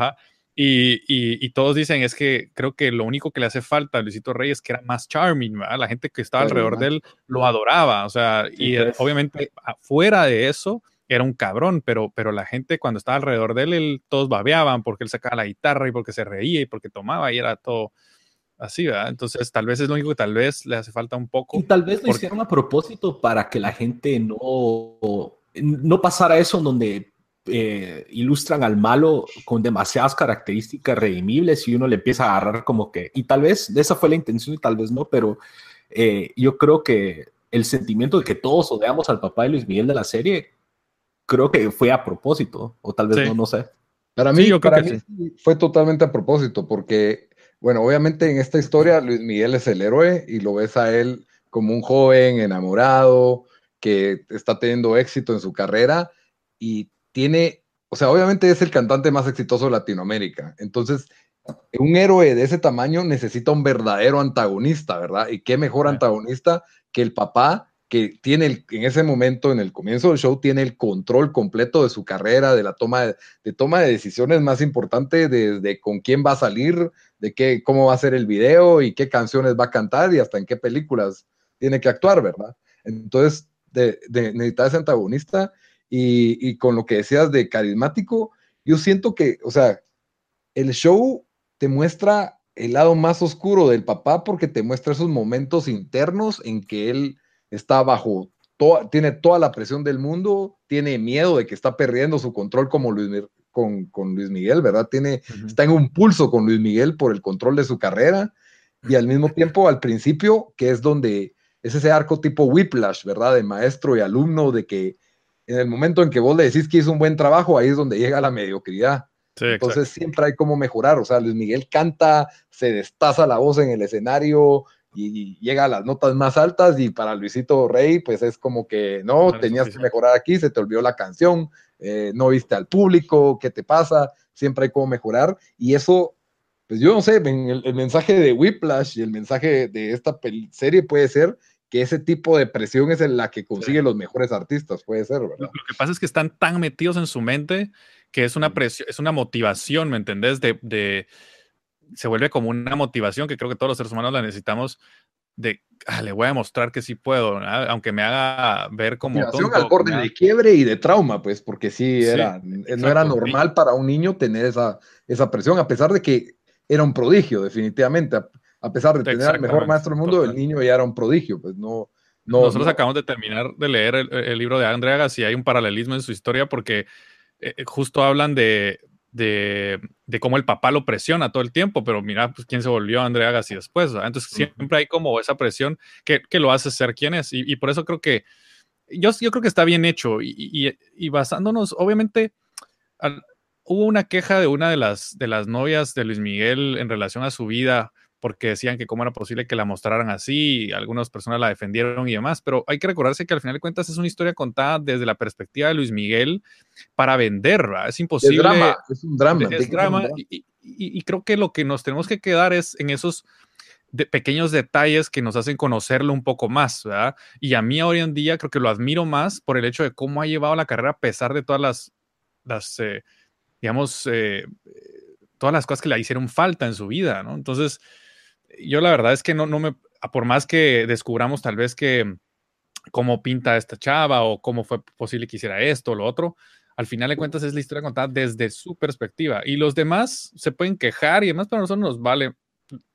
y, todos dicen es que creo que lo único que le hace falta a Luisito Reyes que era más charming, ¿verdad? La gente que estaba alrededor de él lo adoraba, o sea, y pues. obviamente afuera de eso era un cabrón, pero, pero la gente cuando estaba alrededor de él, todos babeaban porque él sacaba la guitarra y porque se reía y porque tomaba y era todo así, ¿verdad? Entonces tal vez es lo único que tal vez le hace falta un poco. Y tal vez lo hicieron a propósito para que la gente no, no pasara eso en donde eh, ilustran al malo con demasiadas características redimibles y uno le empieza a agarrar como que, y tal vez esa fue la intención y tal vez no, pero eh, yo creo que el sentimiento de que todos odiamos al papá de Luis Miguel de la serie, creo que fue a propósito, o tal vez no, no sé. Para mí, yo para mí fue totalmente a propósito, porque, bueno, obviamente en esta historia Luis Miguel es el héroe y lo ves a él como un joven enamorado que está teniendo éxito en su carrera y tiene, o sea, obviamente es el cantante más exitoso de Latinoamérica. Entonces, un héroe de ese tamaño necesita un verdadero antagonista, ¿verdad? Y qué mejor antagonista que el papá que tiene en ese momento, en el comienzo del show, tiene el control completo de su carrera, de la toma de, toma de decisiones más importante, de, con quién va a salir, de qué, cómo va a ser el video y qué canciones va a cantar y hasta en qué películas tiene que actuar, ¿verdad? Entonces, de, necesita ese antagonista y, con lo que decías de carismático, yo siento que, o sea, el show te muestra el lado más oscuro del papá porque te muestra esos momentos internos en que él está bajo, tiene toda la presión del mundo, tiene miedo de que está perdiendo su control como Luis, con, Luis Miguel, ¿verdad? Tiene, Está en un pulso con Luis Miguel por el control de su carrera y al mismo tiempo al principio, que es donde es ese arco tipo whiplash, ¿verdad? De maestro y alumno, de que en el momento en que vos le decís que hizo un buen trabajo, ahí es donde llega la mediocridad. Entonces siempre hay como mejorar, o sea, Luis Miguel canta, se destaza la voz en el escenario y, llega a las notas más altas y para Luisito Rey pues es como que no, tenías que mejorar aquí, se te olvidó la canción, eh, no viste al público, ¿qué te pasa? Siempre hay como mejorar y eso, pues yo no sé, el, el mensaje de Whiplash y el mensaje de esta serie puede ser que ese tipo de presión es la que consigue los mejores artistas, puede ser, ¿verdad? Lo que pasa es que están tan metidos en su mente que es una presión, es una motivación, ¿me entendés? De, se vuelve como una motivación que creo que todos los seres humanos la necesitamos de, ah, le voy a mostrar que sí puedo, aunque me haga ver como tonto, al borde de quiebre y de trauma, pues, porque sí, era, no era normal para un niño tener esa, esa presión, a pesar de que era un prodigio, definitivamente a pesar de tener al mejor maestro del mundo, el niño ya era un prodigio, pues no. no Nosotros acabamos de terminar de leer el, libro de Andrea Agassi y hay un paralelismo en su historia porque eh, eh, justo hablan de, de, cómo el papá lo presiona todo el tiempo, pero mira, pues quién se volvió Andrea Agassi después, Entonces siempre hay como esa presión que, que lo hace ser quien es y, por eso creo que yo, yo creo que está bien hecho y, y, y basándonos, obviamente, hubo una queja de una de las, de las novias de Luis Miguel en relación a su vida porque decían que cómo era posible que la mostraran así, algunas personas la defendieron y demás, pero hay que recordarse que al final de cuentas es una historia contada desde la perspectiva de Luis Miguel para vender, ¿verdad? Es imposible. Es, drama, es un drama. Es drama, Y, creo que lo que nos tenemos que quedar es en esos pequeños detalles que nos hacen conocerlo un poco más, ¿verdad? Y a mí hoy en día creo que lo admiro más por el hecho de cómo ha llevado la carrera a pesar de todas las, las eh, digamos, eh, todas las cosas que le hicieron falta en su vida, ¿no? Entonces, yo la verdad es que no, no me, por más que descubramos tal vez que cómo pinta esta chava o cómo fue posible que hiciera esto o lo otro, al final de cuentas es la historia contada desde su perspectiva. Y los demás se pueden quejar y demás, pero a nosotros nos vale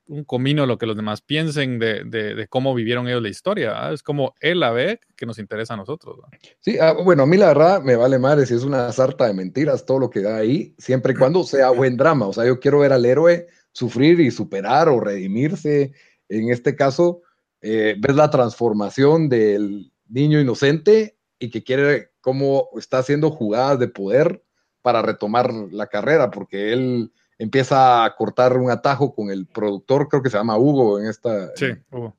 un comino lo que los demás piensen de, de, cómo vivieron ellos la historia. Es como él la ve que nos interesa a nosotros. Sí, ah, bueno, a mí la verdad me vale madre si es una sarta de mentiras todo lo que da ahí, siempre y cuando sea buen drama. O sea, yo quiero ver al héroe sufrir y superar o redimirse. En este caso, eh, ves la transformación del niño inocente y que quiere cómo está haciendo jugadas de poder para retomar la carrera, porque él empieza a cortar un atajo con el productor, creo que se llama Hugo en esta. Sí, Hugo.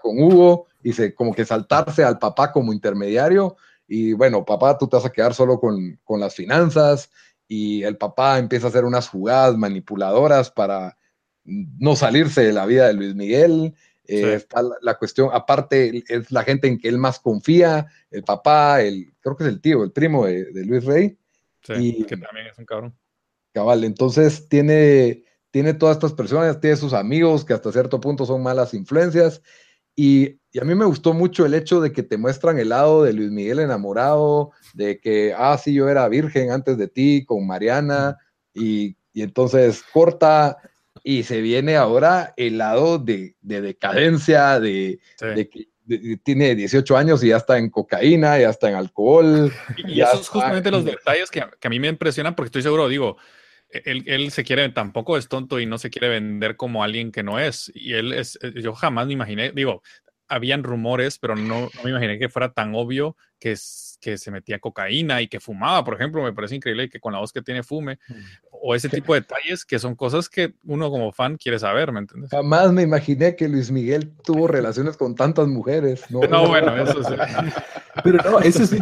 con Hugo, y se, como que saltarse al papá como intermediario. Y bueno, papá, tú te vas a quedar solo con, con las finanzas y el papá empieza a hacer unas jugadas manipuladoras para no salirse de la vida de Luis Miguel. Eh, está la, cuestión, aparte, es la gente en que él más confía, el papá, el, creo que es el tío, el primo de, Luis Rey. Sí, que también es un cabrón. Cabal, entonces tiene, tiene todas estas personas, tiene sus amigos que hasta cierto punto son malas influencias. Y, y, a mí me gustó mucho el hecho de que te muestran el lado de Luis Miguel enamorado, de que, ah, sí, yo era virgen antes de ti con Mariana, y, y entonces corta y se viene ahora el lado de, de decadencia, de, de que tiene 18 años y ya está en cocaína, ya está en alcohol. Y, esos justamente los detalles que, que, a mí me impresionan porque estoy seguro, digo, él, él, se quiere, tampoco es tonto y no se quiere vender como alguien que no es. Y él es, yo jamás me imaginé, digo, habían rumores, pero no, me imaginé que fuera tan obvio que, que se metía cocaína y que fumaba, por ejemplo, me parece increíble que con la voz que tiene fume, mm. o ese tipo de detalles que son cosas que uno como fan quiere saber, ¿me entiendes? Jamás me imaginé que Luis Miguel tuvo relaciones con tantas mujeres. No, no bueno, eso sí. Pero no, eso sí,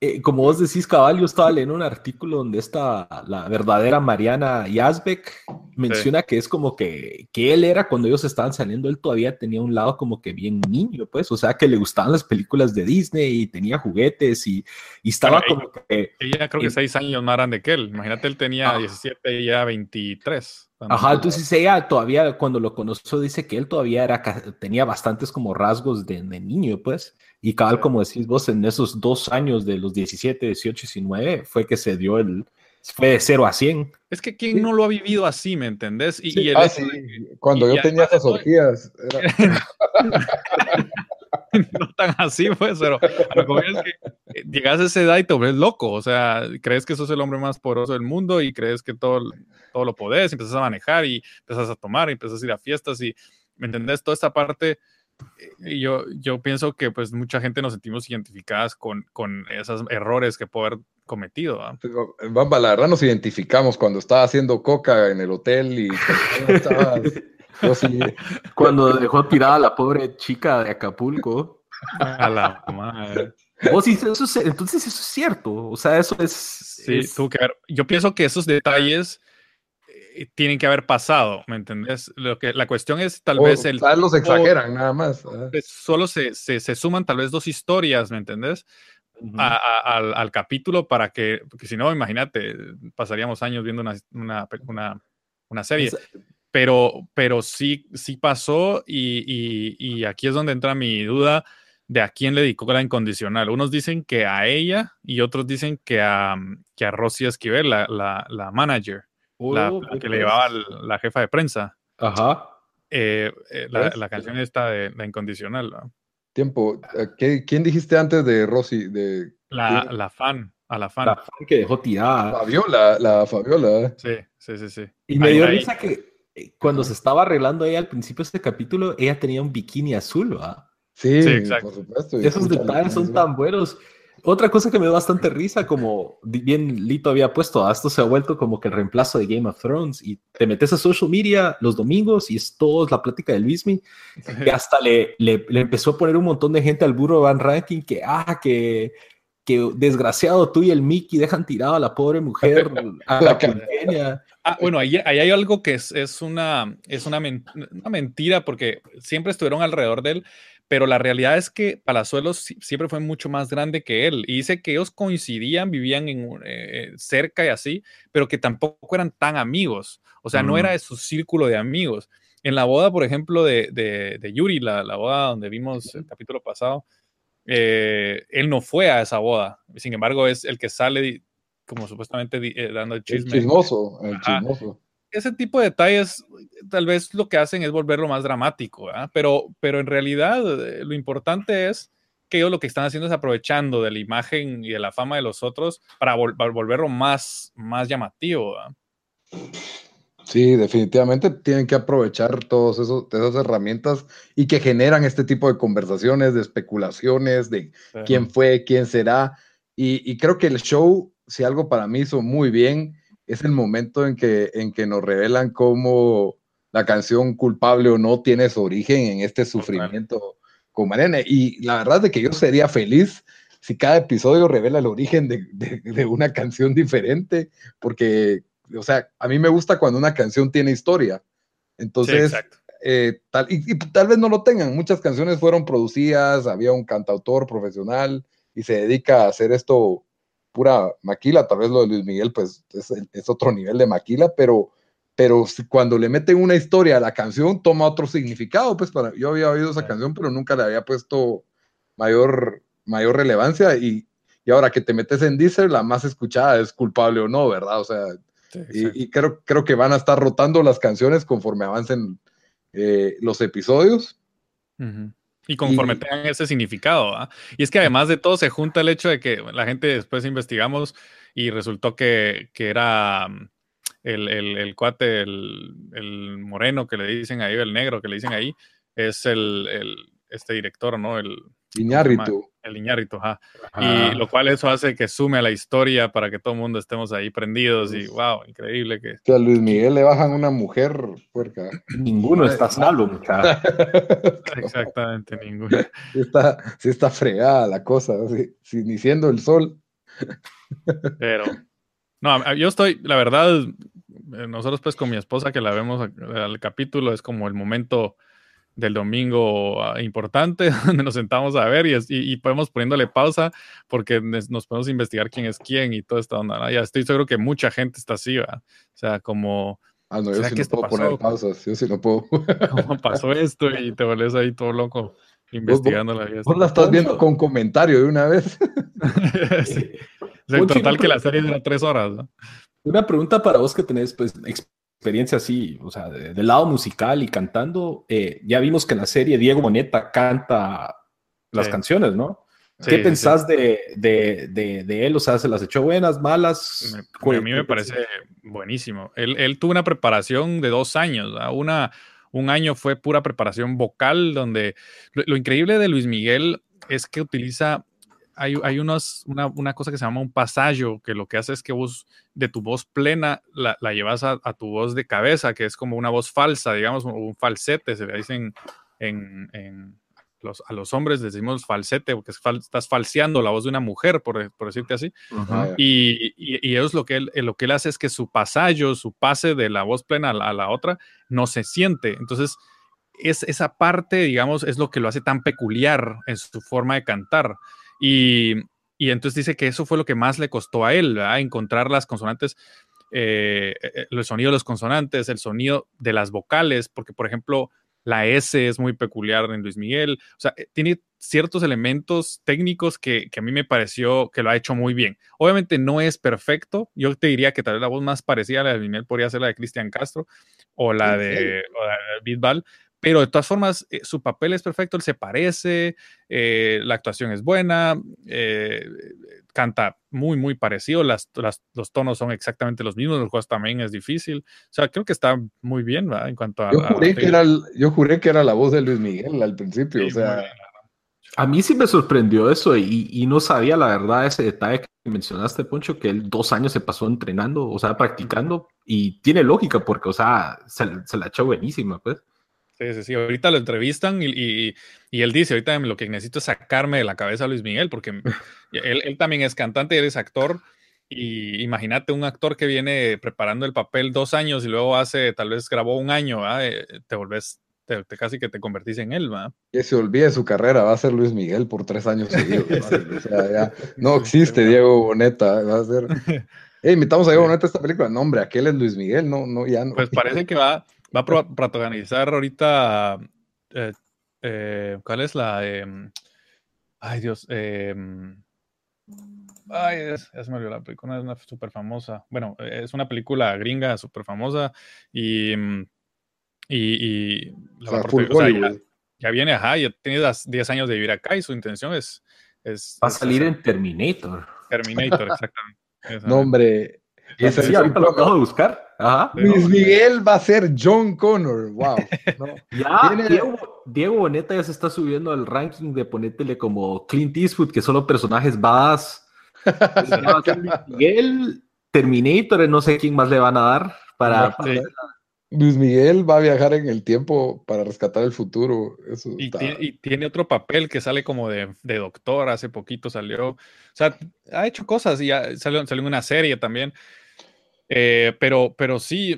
eh, como vos decís, cabal, yo estaba leyendo un artículo donde está la verdadera Mariana Yazbek menciona que es como que, que él era cuando ellos estaban saliendo, él todavía tenía un lado como que bien niño, pues, o sea, que le gustaban las películas de Disney y tenía juguetes y, y estaba como que... Ella creo que seis años más grande que él, imagínate, él tenía 17 y ya 23. Ajá, entonces ella todavía cuando lo conoció dice que él todavía era, tenía bastantes como rasgos de, de niño, pues. Y cabal, como decís vos, en esos dos años de los 17, 18 y 19 fue que se dio el, fue de 0 a 100. Es que quién no lo ha vivido así, ¿me entendés? Y, ah, Cuando yo tenía esas orgías. no tan así, pues, pero lo que es que eh, llegas a esa edad y te vuelves loco, o sea, crees que sos el hombre más poderoso del mundo y crees que todo, todo lo podés, y empiezas a manejar y empiezas a tomar y empiezas a ir a fiestas y, ¿me entendés? Toda esta parte, y yo, yo pienso que pues mucha gente nos sentimos identificadas con, con esos errores que puede haber cometido. ¿ah? Bamba, la verdad nos identificamos cuando estaba haciendo coca en el hotel y estaba Cuando dejó tirada a la pobre chica de Acapulco. A la madre. entonces eso es cierto. O sea, eso es. Sí, que Yo pienso que esos detalles tienen que haber pasado, ¿me entendés? Lo que, la cuestión es tal vez el... Tal los exageran, nada más. Solo se, se, se, suman tal vez dos historias, ¿me entendés? al, al, capítulo para que, porque si no, imagínate, pasaríamos años viendo una, una, una, una serie pero, pero sí, sí pasó y, y, aquí es donde entra mi duda de a quién le dedicó la incondicional. Unos dicen que a ella y otros dicen que a, que a Rosy Esquivel, la, la, la manager, la, oh, que le llevaba la jefa de prensa. Ajá. Eh, eh, la, la, canción esta de la incondicional. Tiempo. ¿Quién dijiste antes de Rosy? De, la, la fan. A la fan. La fan que dejó tirada. Fabiola, la Fabiola. Sí, sí, sí, sí. Y me dio risa que eh, cuando se estaba arreglando ella al principio de este capítulo, ella tenía un bikini azul, ¿va? Sí, exacto. por supuesto. Esos detalles son tan buenos. Otra cosa que me da bastante risa, como bien Lito había puesto, esto se ha vuelto como que el reemplazo de Game of Thrones y te metes a social media los domingos y es todo la plática de Luismi, que hasta le, le, empezó a poner un montón de gente al burro Van Ranking que, ah, que, que desgraciado tú y el Mickey dejan tirado a la pobre mujer, a la pequeña. Ah, bueno, ahí, hay algo que es, es, una, es una, mentira porque siempre estuvieron alrededor de él, pero la realidad es que Palazuelos siempre fue mucho más grande que él. Y dice que ellos coincidían, vivían en, eh, cerca y así, pero que tampoco eran tan amigos. O sea, no era de su círculo de amigos. En la boda, por ejemplo, de, de, Yuri, la, la, boda donde vimos el capítulo pasado, eh, él no fue a esa boda. Sin embargo, es el que sale como supuestamente eh, dando el chisme. El chismoso, el chismoso. Ese tipo de detalles tal vez lo que hacen es volverlo más dramático, pero, pero en realidad eh, lo importante es que ellos lo que están haciendo es aprovechando de la imagen y de la fama de los otros para, volverlo más, más llamativo. Sí, definitivamente tienen que aprovechar todas esas herramientas y que generan este tipo de conversaciones, de especulaciones, de quién fue, quién será. Y, y, creo que el show si algo para mí hizo muy bien, es el momento en que, en que nos revelan cómo la canción culpable o no tiene su origen en este sufrimiento con Mariana. Y la verdad es que yo sería feliz si cada episodio revela el origen de, de, una canción diferente, porque, o sea, a mí me gusta cuando una canción tiene historia. Entonces, eh, tal, y, y, tal vez no lo tengan. Muchas canciones fueron producidas, había un cantautor profesional y se dedica a hacer esto pura maquila, tal vez lo de Luis Miguel pues es, otro nivel de maquila, pero, pero cuando le meten una historia a la canción toma otro significado, pues para, yo había oído esa canción, pero nunca le había puesto mayor, mayor relevancia y, y ahora que te metes en Deezer, la más escuchada es culpable o no, ¿verdad? O sea, y, creo, creo que van a estar rotando las canciones conforme avancen eh, los episodios. Y conforme tengan ese significado. Y es que además de todo se junta el hecho de que la gente después investigamos y resultó que, que era mm, el, el, el cuate, el, el, moreno que le dicen ahí, el negro que le dicen ahí, es el, este director, ¿no? El, Iñárritu. El Iñárritu, ajá. Y lo cual eso hace que sume a la historia para que todo el mundo estemos ahí prendidos y wow, increíble que... Que a Luis Miguel le bajan una mujer puerca. Ninguno está salvo, muchacho. Exactamente, ninguno. Sí está, sí está fregada la cosa, si, ni siendo el sol. Pero, no, yo estoy, la verdad, eh, nosotros pues con mi esposa que la vemos al capítulo, es como el momento del domingo ah, importante, donde nos sentamos a ver y, y, podemos poniéndole pausa porque nos podemos investigar quién es quién y todo esta onda. Ya estoy seguro que mucha gente está así, O sea, como... Ah, no, yo sí no puedo poner pausas, yo sí no puedo. ¿Cómo pasó esto? Y te vuelves ahí todo loco investigando la vida. Vos la estás viendo con comentario de una vez. sí. En total que la serie dura tres horas, Una pregunta para vos que tenés pues, experiencia así, o sea, del lado musical y cantando, eh, ya vimos que en la serie Diego Moneta canta las Sí. canciones, ¿no? Sí, ¿Qué pensás De, de, de, de él? O sea, ¿se las echó buenas, malas? Me- ¿Cuál- a mí me parece buenísimo. Él, él tuvo una preparación de dos años. ¿verdad? Una, un año fue pura preparación vocal, donde lo, lo increíble de Luis Miguel es que utiliza, hay, hay unos, una, una cosa que se llama un pasallo, que lo que hace es que vos de tu voz plena la, la llevas a, a tu voz de cabeza, que es como una voz falsa, digamos, o un falsete, se le dicen en, en los, a los hombres les decimos falsete, porque es fal- estás falseando la voz de una mujer, por, por decirte así. Y, y, y ellos lo que, él, lo que él hace es que su pasallo, su pase de la voz plena a la, a la otra, no se siente. Entonces, es, esa parte, digamos, es lo que lo hace tan peculiar en su forma de cantar. Y, y entonces dice que eso fue lo que más le costó a él, ¿verdad? encontrar las consonantes, eh, eh, el sonido de los consonantes, el sonido de las vocales, porque, por ejemplo, la S es muy peculiar en Luis Miguel. O sea, eh, tiene ciertos elementos técnicos que, que a mí me pareció que lo ha hecho muy bien. Obviamente no es perfecto. Yo te diría que tal vez la voz más parecida a la de Luis Miguel podría ser la de Cristian Castro o la ¿En de, o la de Bisbal. Pero de todas formas, eh, su papel es perfecto, él se parece, eh, la actuación es buena, eh, canta muy, muy parecido, las, las- los tonos son exactamente los mismos, el juego también es difícil. O sea, creo que está muy bien, ¿verdad? En cuanto a... Yo a juré, que era el- yo juré que era la voz de Luis Miguel al principio, Sí, o sea. A mí sí me sorprendió eso y, y no sabía la verdad ese detalle que mencionaste, Poncho, que él dos años se pasó entrenando, o sea, practicando y tiene lógica porque, o sea, se, se la echó buenísima, pues. Sí, sí, sí. Ahorita lo entrevistan y, y- y él dice, ahorita lo que necesito es sacarme de la cabeza a Luis Miguel, porque él, él también es cantante, él es actor. Y imagínate un actor que viene preparando el papel dos años y luego hace, tal vez grabó un año, ¿verdad? Eh, te volvés, te, te- casi que te convertís en él, ¿verdad? que se olvide su carrera, va a ser Luis Miguel por tres años seguidos. ¿no? O sea, ya no existe Diego Boneta, va a ser. Hey, invitamos a Diego Boneta a esta película. No, hombre, aquel es Luis Miguel, no, no, ya no. Pues parece que va, va a pro- protagonizar ahorita. eh, eh, ¿Cuál es la? em, ay, Dios. em, ay, es- ya se me olvidó la película, es una súper famosa. Bueno, es una película gringa súper famosa y. mm, Y, y la o va sea, a full protagonizar- o sea, ya- viene, ajá, ya tiene las 10 años de vivir acá y su intención es. es Va a salir en Terminator. Terminator, exactamente. Esa. No, hombre. Ser Sí, ahorita lo acabo de buscar. Ajá. Luis Miguel va a ser John Connor. Wow. No. Ya, Tiene- Diego, Diego Boneta ya se está subiendo al ranking de ponétele como Clint Eastwood, que solo personajes badass. Ya va a ser Luis Miguel, Terminator, no sé quién más le van a dar para, Luis Miguel va a viajar en el tiempo para rescatar el futuro. Eso Y, está- tie- y tiene otro papel que sale como de, de doctor, hace poquito salió. O sea, ha hecho cosas y ya salió, salió en una serie también. Eh, pero, pero sí,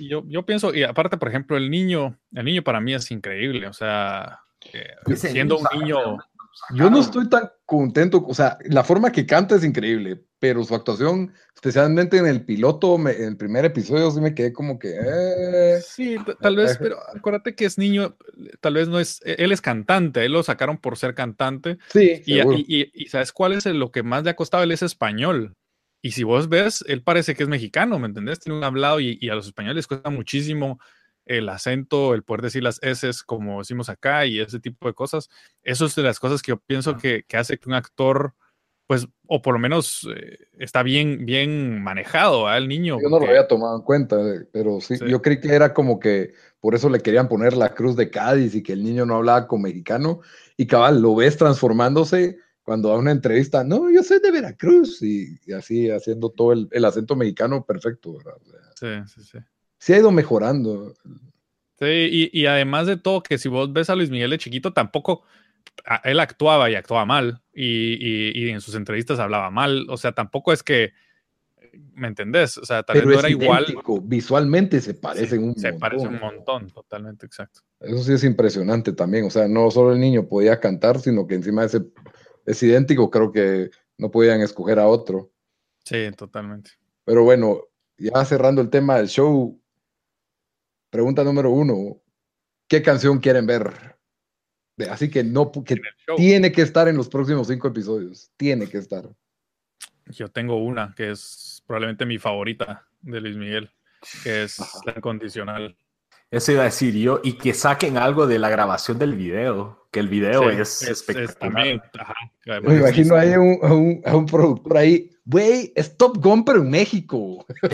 yo, yo pienso, y aparte, por ejemplo, el niño, el niño para mí es increíble. O sea, eh, siendo un niño, Yo no estoy tan contento, o sea, la forma que canta es increíble, pero su actuación, especialmente en el piloto, me- en el primer episodio, sí me quedé como que... eh, sí, tal vez, pero acuérdate que es niño, tal vez no es, él es cantante, él lo sacaron por ser cantante. sí, Y, y- y- y ¿sabes cuál es lo que más le ha costado? Él es español. Y si vos ves, él parece que es mexicano, ¿me entendés? Tiene un hablado y, y a los españoles les cuesta muchísimo el acento, el poder decir las S como decimos acá y ese tipo de cosas. Eso es de las cosas que yo pienso que, que hace que un actor, pues, o por lo menos eh, está bien, bien manejado, ¿ah? El niño. Yo no lo porque- había tomado en cuenta, eh, pero sí, Sí. yo creí que era como que por eso le querían poner la cruz de Cádiz y que el niño no hablaba con mexicano. Y cabal, lo ves transformándose cuando da una entrevista, no, yo soy de Veracruz, y, y así haciendo todo el, el acento mexicano perfecto, ¿verdad? O sea, Sí, sí, sí. sí ha ido mejorando. Sí, y, y además de todo, que si vos ves a Luis Miguel de chiquito, tampoco a- él actuaba y actuaba mal, y, en sus entrevistas hablaba mal, o sea, tampoco es que, ¿me entendés? O sea, tal vez no era igual, visualmente se parecen sí, un se montón. parece un montón, totalmente exacto. Eso sí es impresionante también. O sea, no solo el niño podía cantar, sino que encima ese es idéntico. Creo que no podían escoger a otro. Sí, totalmente. Pero bueno, ya cerrando el tema del show, pregunta número uno: ¿qué canción quieren ver? Así que no, que tiene que estar en los próximos cinco episodios. Tiene que estar. yo tengo una que es probablemente mi favorita de Luis Miguel, que es La Incondicional. Eso iba a decir yo, y que saquen algo de la grabación del video, que el video Sí, es, espectacular. también, ajá, Me imagino ahí a un, a un- a un productor ahí, güey, es Top Gun, pero en México.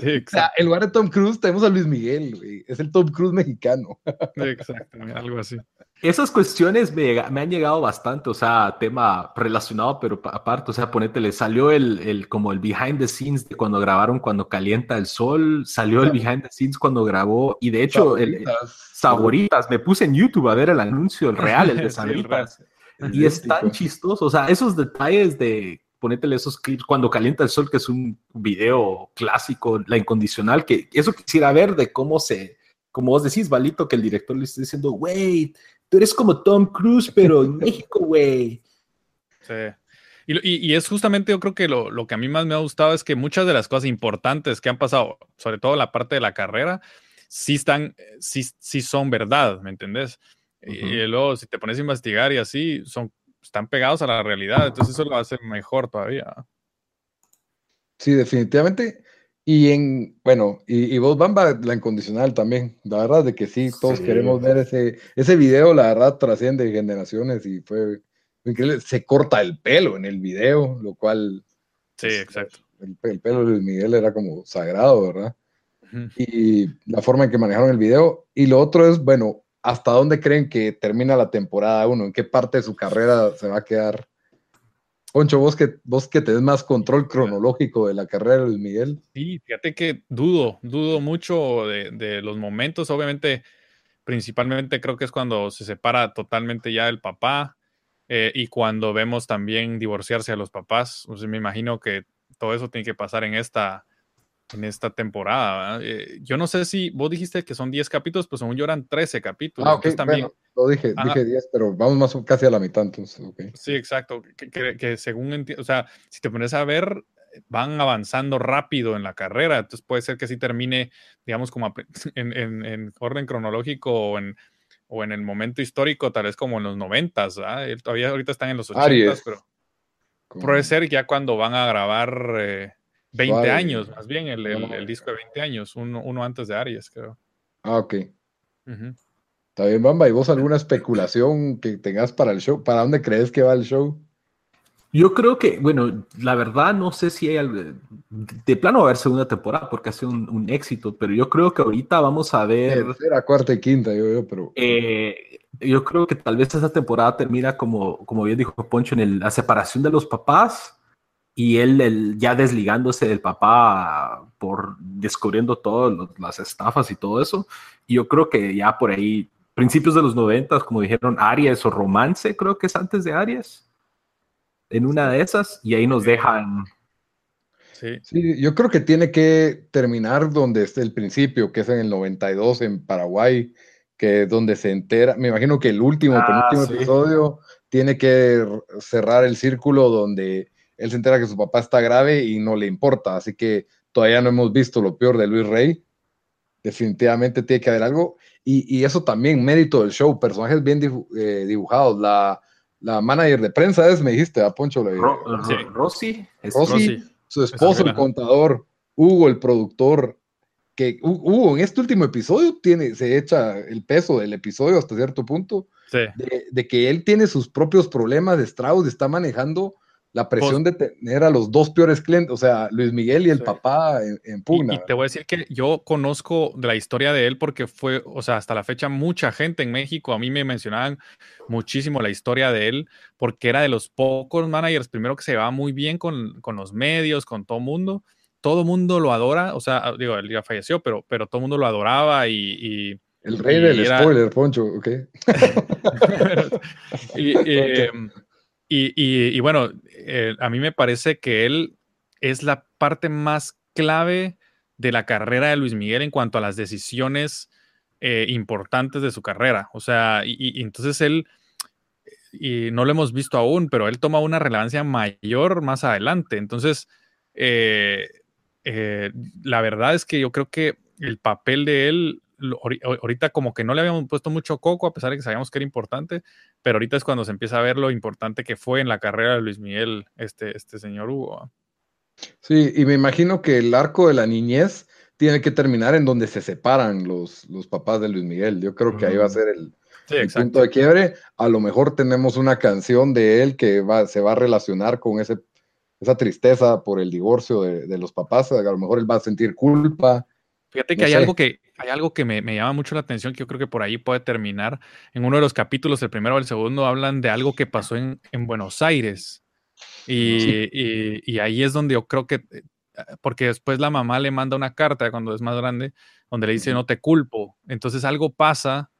Sí, O sea, en lugar de Tom Cruise tenemos a Luis Miguel, güey. Es el Tom Cruise mexicano. exacto, algo así. Esas cuestiones me, han llegado bastante, o sea, tema relacionado, pero pa- aparte, o sea, ponete, le salió el, el, como el behind the scenes de cuando grabaron cuando calienta el sol, salió el behind the scenes cuando grabó, y de hecho, el, el- Saboritas, me puse en YouTube a ver el anuncio, el real, el de Sí, el Saboritas, y es tan chistoso, o sea, esos detalles de ponétele esos clips cuando calienta el sol, que es un video clásico, la incondicional, que eso quisiera ver de cómo se, como vos decís, Valito, que el director le está diciendo, güey, tú eres como Tom Cruise, pero en México, güey. Sí. Y, lo- y- y es justamente, yo creo que lo, lo que a mí más me ha gustado es que muchas de las cosas importantes que han pasado, sobre todo la parte de la carrera, sí están, eh, sí, sí son verdad, ¿me entendés? Y luego, si te pones a investigar y así, son, están pegados a la realidad, entonces eso lo hace mejor todavía. Sí, definitivamente. Y en, bueno, y, y vos, Bamba, la incondicional también. La verdad de que sí, todos Sí. queremos ver ese, ese video, la verdad, trasciende generaciones y fue increíble. Se corta el pelo en el video, lo cual Sí, pues, exacto. el, el pelo de Luis Miguel era como sagrado, ¿verdad? Ujú. Y la forma en que manejaron el video. Y lo otro es, bueno, ¿hasta dónde creen que termina la temporada uno? ¿En qué parte de su carrera se va a quedar? Poncho, vos que, vos que tenés más control cronológico de la carrera de Luis Miguel. Sí, fíjate que dudo, dudo mucho de, de los momentos. Obviamente, principalmente creo que es cuando se separa totalmente ya el papá eh, y cuando vemos también divorciarse a los papás. O sea, me imagino que todo eso tiene que pasar en esta, en esta temporada. Eh, yo no sé si vos dijiste que son 10 capítulos, pues según yo eran 13 capítulos. Ah, también, bueno, lo dije, Ajá. dije 10, pero vamos más o- casi a la mitad, entonces, ok. Sí, exacto. Que, que- que según entiendo, o sea, si te pones a ver, van avanzando rápido en la carrera. Entonces puede ser que sí termine, digamos, como en, en- en orden cronológico o en, o en el momento histórico, tal vez como en los noventas. ¿ah? Él Todavía ahorita están en los ochentas, pero puede ser ya cuando van a grabar eh, 20 Suave. años, más bien, el, el- No. el disco de 20 años, uno, uno antes de Aries, creo. Ah, ok. Está bien, Bamba. ¿Y vos alguna especulación que tengas para el show? ¿Para dónde crees que va el show? Yo creo que, bueno, la verdad no sé si hay algo, de plano va a haber segunda temporada porque ha sido un, un éxito, pero yo creo que ahorita vamos a ver, Tercera, cuarta y quinta, yo veo, pero eh, yo creo que tal vez esa temporada termina como, como bien dijo Poncho, en el- la separación de los papás y él, el- ya desligándose del papá por descubriendo todas las estafas y todo eso. Y yo creo que ya por ahí, principios de los noventas, como dijeron, Aries o Romance, creo que es antes de Aries, en una de esas, y ahí nos dejan Sí. sí, yo creo que tiene que terminar donde esté el principio, que es en el 92 en Paraguay, que es donde se entera. Me imagino que el último, Ah, penúltimo sí. episodio tiene que cerrar el círculo donde él se entera que su papá está grave y no le importa. Así que todavía no hemos visto lo peor de Luis Rey. Definitivamente tiene que haber algo. Y, y eso también, mérito del show, personajes bien dibu- eh, dibujados. La, la manager de prensa es, me dijiste, a Poncho. Le, Ro- Ro- Sí. Rosy. es- Rosy, Rosy. su esposo, el contador, Hugo, el productor, que Hu- Hugo en este último episodio tiene, se echa el peso del episodio hasta cierto punto, Sí. de, de que él tiene sus propios problemas de Strauss, está manejando la presión de tener a los dos peores clientes, o sea, Luis Miguel y el Sí. papá en, en Y, pugna. y te voy a decir que yo conozco de la historia de él porque fue, o sea, hasta la fecha mucha gente en México a mí me mencionaban muchísimo la historia de él porque era de los pocos managers, primero que se llevaba muy bien con, con los medios, con todo mundo. Todo mundo lo adora, o sea, digo, él ya falleció, pero, pero todo mundo lo adoraba y, y- el rey y del era- spoiler, Poncho, ¿ok? y, eh, y- bueno, eh, a mí me parece que él es la parte más clave de la carrera de Luis Miguel en cuanto a las decisiones eh, importantes de su carrera. O sea, y, entonces él, y no lo hemos visto aún, pero él toma una relevancia mayor más adelante. Entonces, eh, la verdad es que yo creo que el papel de él, ahorita como que no le habíamos puesto mucho coco, a pesar de que sabíamos que era importante, pero ahorita es cuando se empieza a ver lo importante que fue en la carrera de Luis Miguel, este, este señor Hugo. Sí, y me imagino que el arco de la niñez tiene que terminar en donde se separan los, los papás de Luis Miguel. Yo creo que ahí va a Mm. ser el, Sí, el exacto. punto de quiebre, a lo mejor tenemos una canción de él que va, se va a relacionar con ese, esa tristeza por el divorcio de, de los papás, a lo mejor él va a sentir culpa. Fíjate que No hay sé. algo que hay algo que me, me llama mucho la atención, que yo creo que por ahí puede terminar. En uno de los capítulos, el primero o el segundo, hablan de algo que pasó en, en Buenos Aires. Y, y- y ahí es donde yo creo que, eh, porque después la mamá le manda una carta cuando es más grande, donde le dice no te culpo. Entonces algo pasa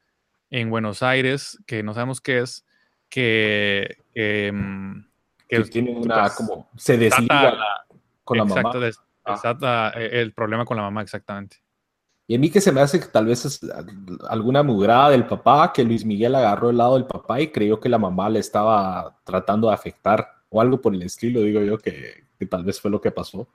en Buenos Aires, que no sabemos qué es, que, que, mm, que Que tiene una, pues, como, se desliga la- con la exacto, mamá. des- Ah. eh, el problema con la mamá, exactamente. Y a mí que se me hace que tal vez es alguna mugrada del papá, que Luis Miguel agarró el lado del papá y creyó que la mamá le estaba tratando de afectar o algo por el estilo, digo yo, que, que tal vez fue lo que pasó.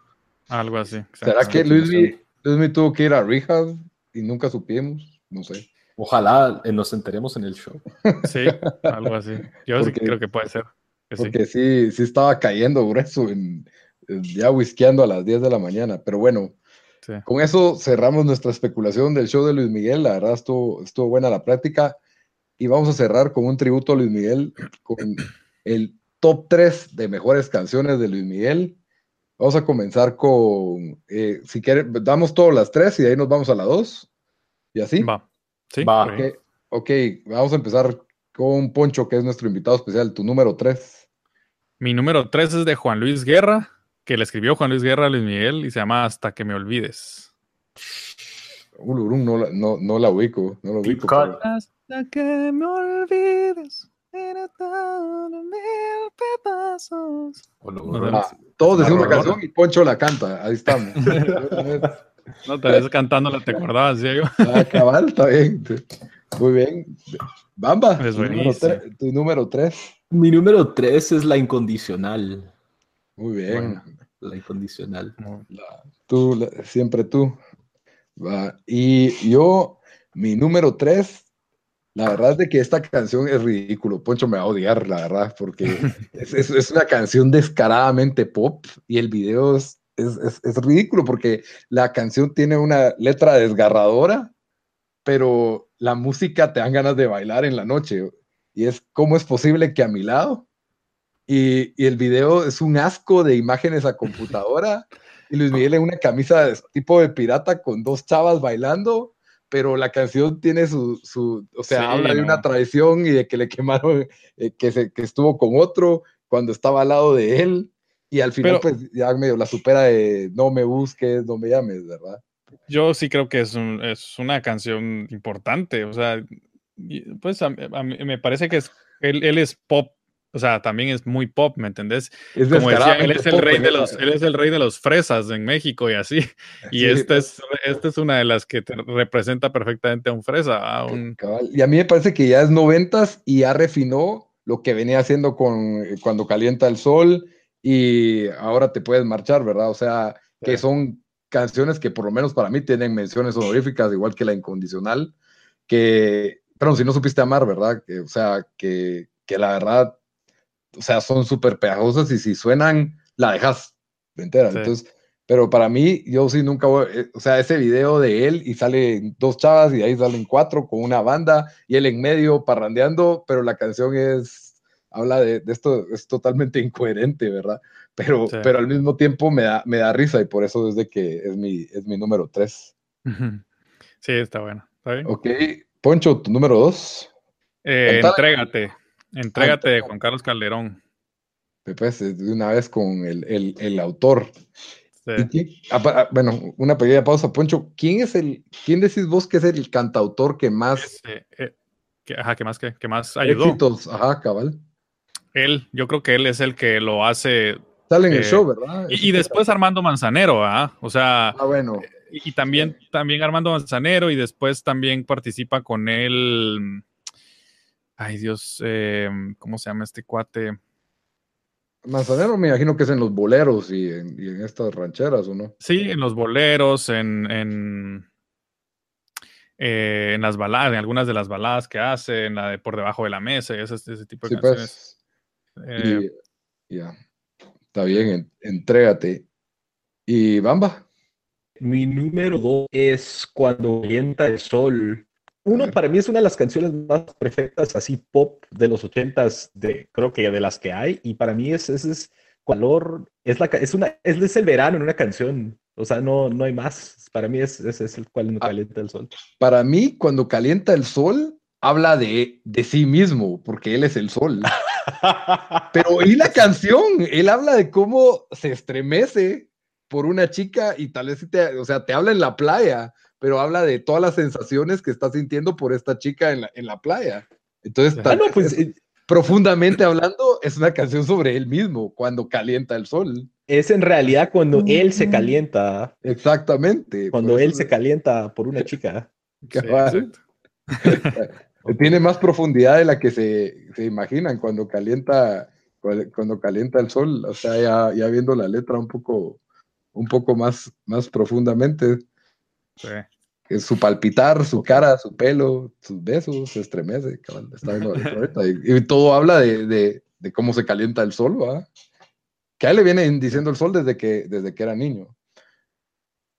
Algo así. ¿Será que sí, Luis, sí. Luis tuvo que ir a rehab y nunca supimos? No sé. Ojalá eh, nos enteremos en el show. Sí, algo así. Yo sí Porque- creo que puede ser. que sí. Porque sí, sí estaba cayendo grueso, en- ya whiskeando a las 10 de la mañana. Pero bueno, Sí. con eso cerramos nuestra especulación del show de Luis Miguel. La verdad estuvo, estuvo buena la práctica. Y vamos a cerrar con un tributo a Luis Miguel, con el top 3 de mejores canciones de Luis Miguel. Vamos a comenzar con, eh, si quieren, damos todas las tres y de ahí nos vamos a la 2. Y así. Va. Sí, Va. por ahí. Ok, ok, vamos a empezar con Poncho, que es nuestro invitado especial, tu número 3. Mi número 3 es de Juan Luis Guerra, que le escribió Juan Luis Guerra a Luis Miguel y se llama Hasta que me olvides. Ulurum no, la- no, no la ubico, no la ubico. pero- Hasta que me olvides. Era todo mil pedazos. No, Ah, todos decimos una Arrolona. canción y Poncho la canta, ahí estamos. No, te ves cantándola, te acordabas, Diego. ah, cabal, está bien. Muy bien. Bamba, Es tu número, tu número 3. Mi número 3 es la incondicional. Muy bien. Bueno. La incondicional. La- tú, la- siempre tú. Va, Y yo, mi número 3, la verdad es de que esta canción es ridículo. Poncho me va a odiar, la verdad, porque es, es- es una canción descaradamente pop y el video es, es, es- es ridículo porque la canción tiene una letra desgarradora, pero la música te dan ganas de bailar en la noche. Y es cómo es posible que a mi lado. Y, y el video es un asco de imágenes a computadora. Y Luis Miguel en una camisa de tipo de pirata con dos chavas bailando, pero la canción tiene su, su o sea, Sí, habla de una traición y de que le quemaron, eh, que, se, que estuvo con otro cuando estaba al lado de él. Y al final, Pero- pues ya medio la supera de no me busques, no me llames, ¿verdad? Yo sí creo que es, un- es una canción importante. O sea, pues a, a mí me parece que es, él, él es pop. O sea, también es muy pop, ¿me entendés? Es Como decía, él es el pop rey de los, él es el rey de los fresas en México y así. Y Sí, esta es, esta es una de las que te representa perfectamente a un fresa, a un Cabal. Y a mí me parece que ya es noventas y ya refinó lo que venía haciendo con eh, cuando calienta el sol y ahora te puedes marchar, ¿verdad? O sea, que Sí. son canciones que por lo menos para mí tienen menciones honoríficas, igual que la incondicional, que, pero si no supiste amar, ¿verdad? Que, o sea, que, que la verdad, o sea, son súper pegajosas y si suenan, la dejas entera. Sí. Entonces, pero para mí, yo sí nunca voy, eh, o sea, ese video de él y salen dos chavas y ahí salen cuatro con una banda y él en medio parrandeando, pero la canción es, habla de, de esto, es totalmente incoherente, ¿verdad? Pero, Sí. pero al mismo tiempo me da, me da risa y por eso es de que es mi, es mi número tres. Sí, está bueno. ¿Está bien? Ok, Poncho, tu número dos. Eh, entrégate. Entrégate de. Juan Carlos Calderón. Pues de una vez con el, el, el autor. Sí. ¿Y quién- ah, ah, bueno, una pequeña pausa, Poncho. ¿Quién es el, quién decís vos que es el cantautor que más eh, que, ajá, ¿qué más, qué, qué más ayudó? éxitos? Ajá, cabal. Él, yo creo que él es el que lo hace. Sale en el Eh, show, ¿verdad? Y, y después Armando Manzanero, ¿ah? O sea, Ah, bueno. y, y también, también Armando Manzanero, y después también participa con él. Ay, Dios, eh, ¿cómo se llama este cuate? Manzanero me imagino que es en los boleros y en, y en estas rancheras, ¿o no? Sí, en los boleros, en, en, eh, en las baladas, en algunas de las baladas que hace, en la de Por debajo de la mesa, y ese, ese tipo de Sí, canciones. pues. Eh, Y ya. Está bien, en- entrégate. Y Bamba. Mi número 2 es Cuando calienta el sol. Uno para mí es una de las canciones más perfectas, así pop de los ochentas, de, creo que de las que hay, y para mí es, ese es color, es, la, es, una, es, es, el verano en una canción, o sea, no, no hay más, para mí es, es, es el cuando Ah. calienta el sol. Para mí, cuando calienta el sol, habla de, de sí mismo, porque él es el sol. Pero y la canción, él habla de cómo se estremece por una chica y tal vez, te, o sea, te habla en la playa, pero habla de todas las sensaciones que está sintiendo por esta chica en la, en la playa. Entonces, Ah, no, pues es- eh, profundamente hablando, es una canción sobre él mismo, cuando calienta el sol. es en realidad cuando él se calienta, Exactamente. cuando él se calienta por una chica. Tiene más profundidad de la que se, se imaginan cuando calienta, cuando cuando calienta el sol, o sea, ya, ya viendo la letra un poco, un poco más, más profundamente, Sí. su palpitar, su cara, su pelo, sus besos, se estremece, cabal, está viendo ahorita, y, y todo habla de, de- de cómo se calienta el sol, ¿va? Que a él le viene diciendo el sol desde que, desde que era niño.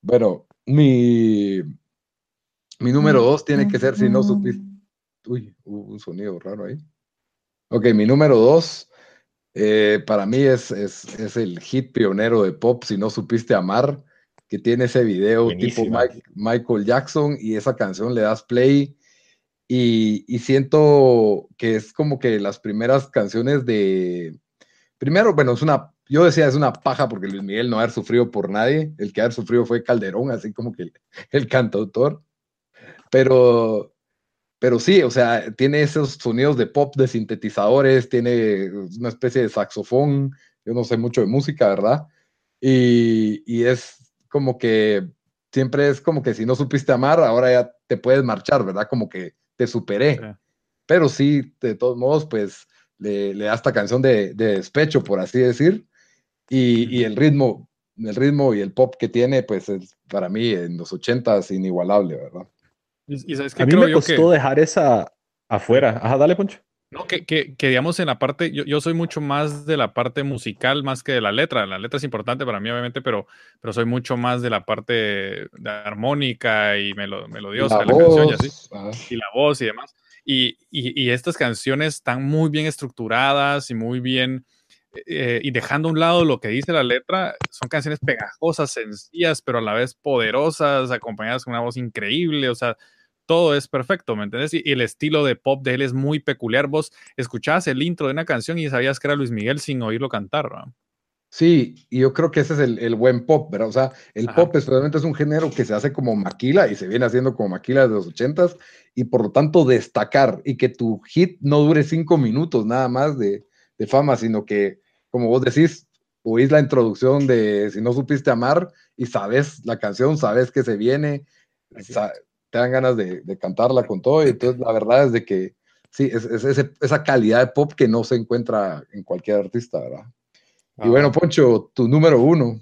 Bueno, mi, mi número dos tiene que ser si no supiste. Uy, hubo un sonido raro ahí. Ok, mi número dos, eh, para mí es, es, es el hit pionero de pop, si no supiste amar, que tiene ese video tipo Buenísima. Mike- Michael Jackson y esa canción le das play y, y siento que es como que las primeras canciones de... Primero, bueno, es una, yo decía es una paja porque Luis Miguel no haber sufrido por nadie, el que haber sufrido fue Calderón, así como que el, el cantautor, pero pero sí, o sea, tiene esos sonidos de pop de sintetizadores, tiene una especie de saxofón, yo no sé mucho de música, ¿verdad? Y, y es como que siempre es como que si no supiste amar, ahora ya te puedes marchar, ¿verdad? Como que te superé. Sí. Pero sí, de todos modos, pues le, le da esta canción de, de despecho, por así decir. Y, y el ritmo, el ritmo y el pop que tiene, pues es para mí en los ochentas inigualable, ¿verdad? Y, y sabes qué A mí creo me yo costó que, dejar esa afuera. Ajá, dale, Poncho. No, que, que, que digamos en la parte, yo, yo soy mucho más de la parte musical más que de la letra. La letra es importante para mí, obviamente, pero, pero soy mucho más de la parte de armónica y melo- melodiosa La de la canción y así. voz, ajá. y la voz y demás. Y, y- y estas canciones están muy bien estructuradas y muy bien, eh, y dejando a un lado lo que dice la letra, son canciones pegajosas, sencillas, pero a la vez poderosas, acompañadas con una voz increíble, o sea, todo es perfecto, ¿me entiendes? Y, el estilo de pop de él es muy peculiar. Vos escuchabas el intro de una canción y sabías que era Luis Miguel sin oírlo cantar, ¿no? Sí, y yo creo que ese es el, el buen pop, ¿verdad? O sea, el Ajá. pop especialmente es un género que se hace como maquila y se viene haciendo como maquila desde los ochentas y por lo tanto destacar y que tu hit no dure cinco minutos nada más de, de fama, sino que, como vos decís, oís la introducción de Si no supiste amar y sabes la canción, sabes que se viene, sa- te dan ganas de, de cantarla con todo y entonces la verdad es de que sí, es, es esa calidad de pop que no se encuentra en cualquier artista, ¿verdad? Y bueno, Poncho, tu número uno.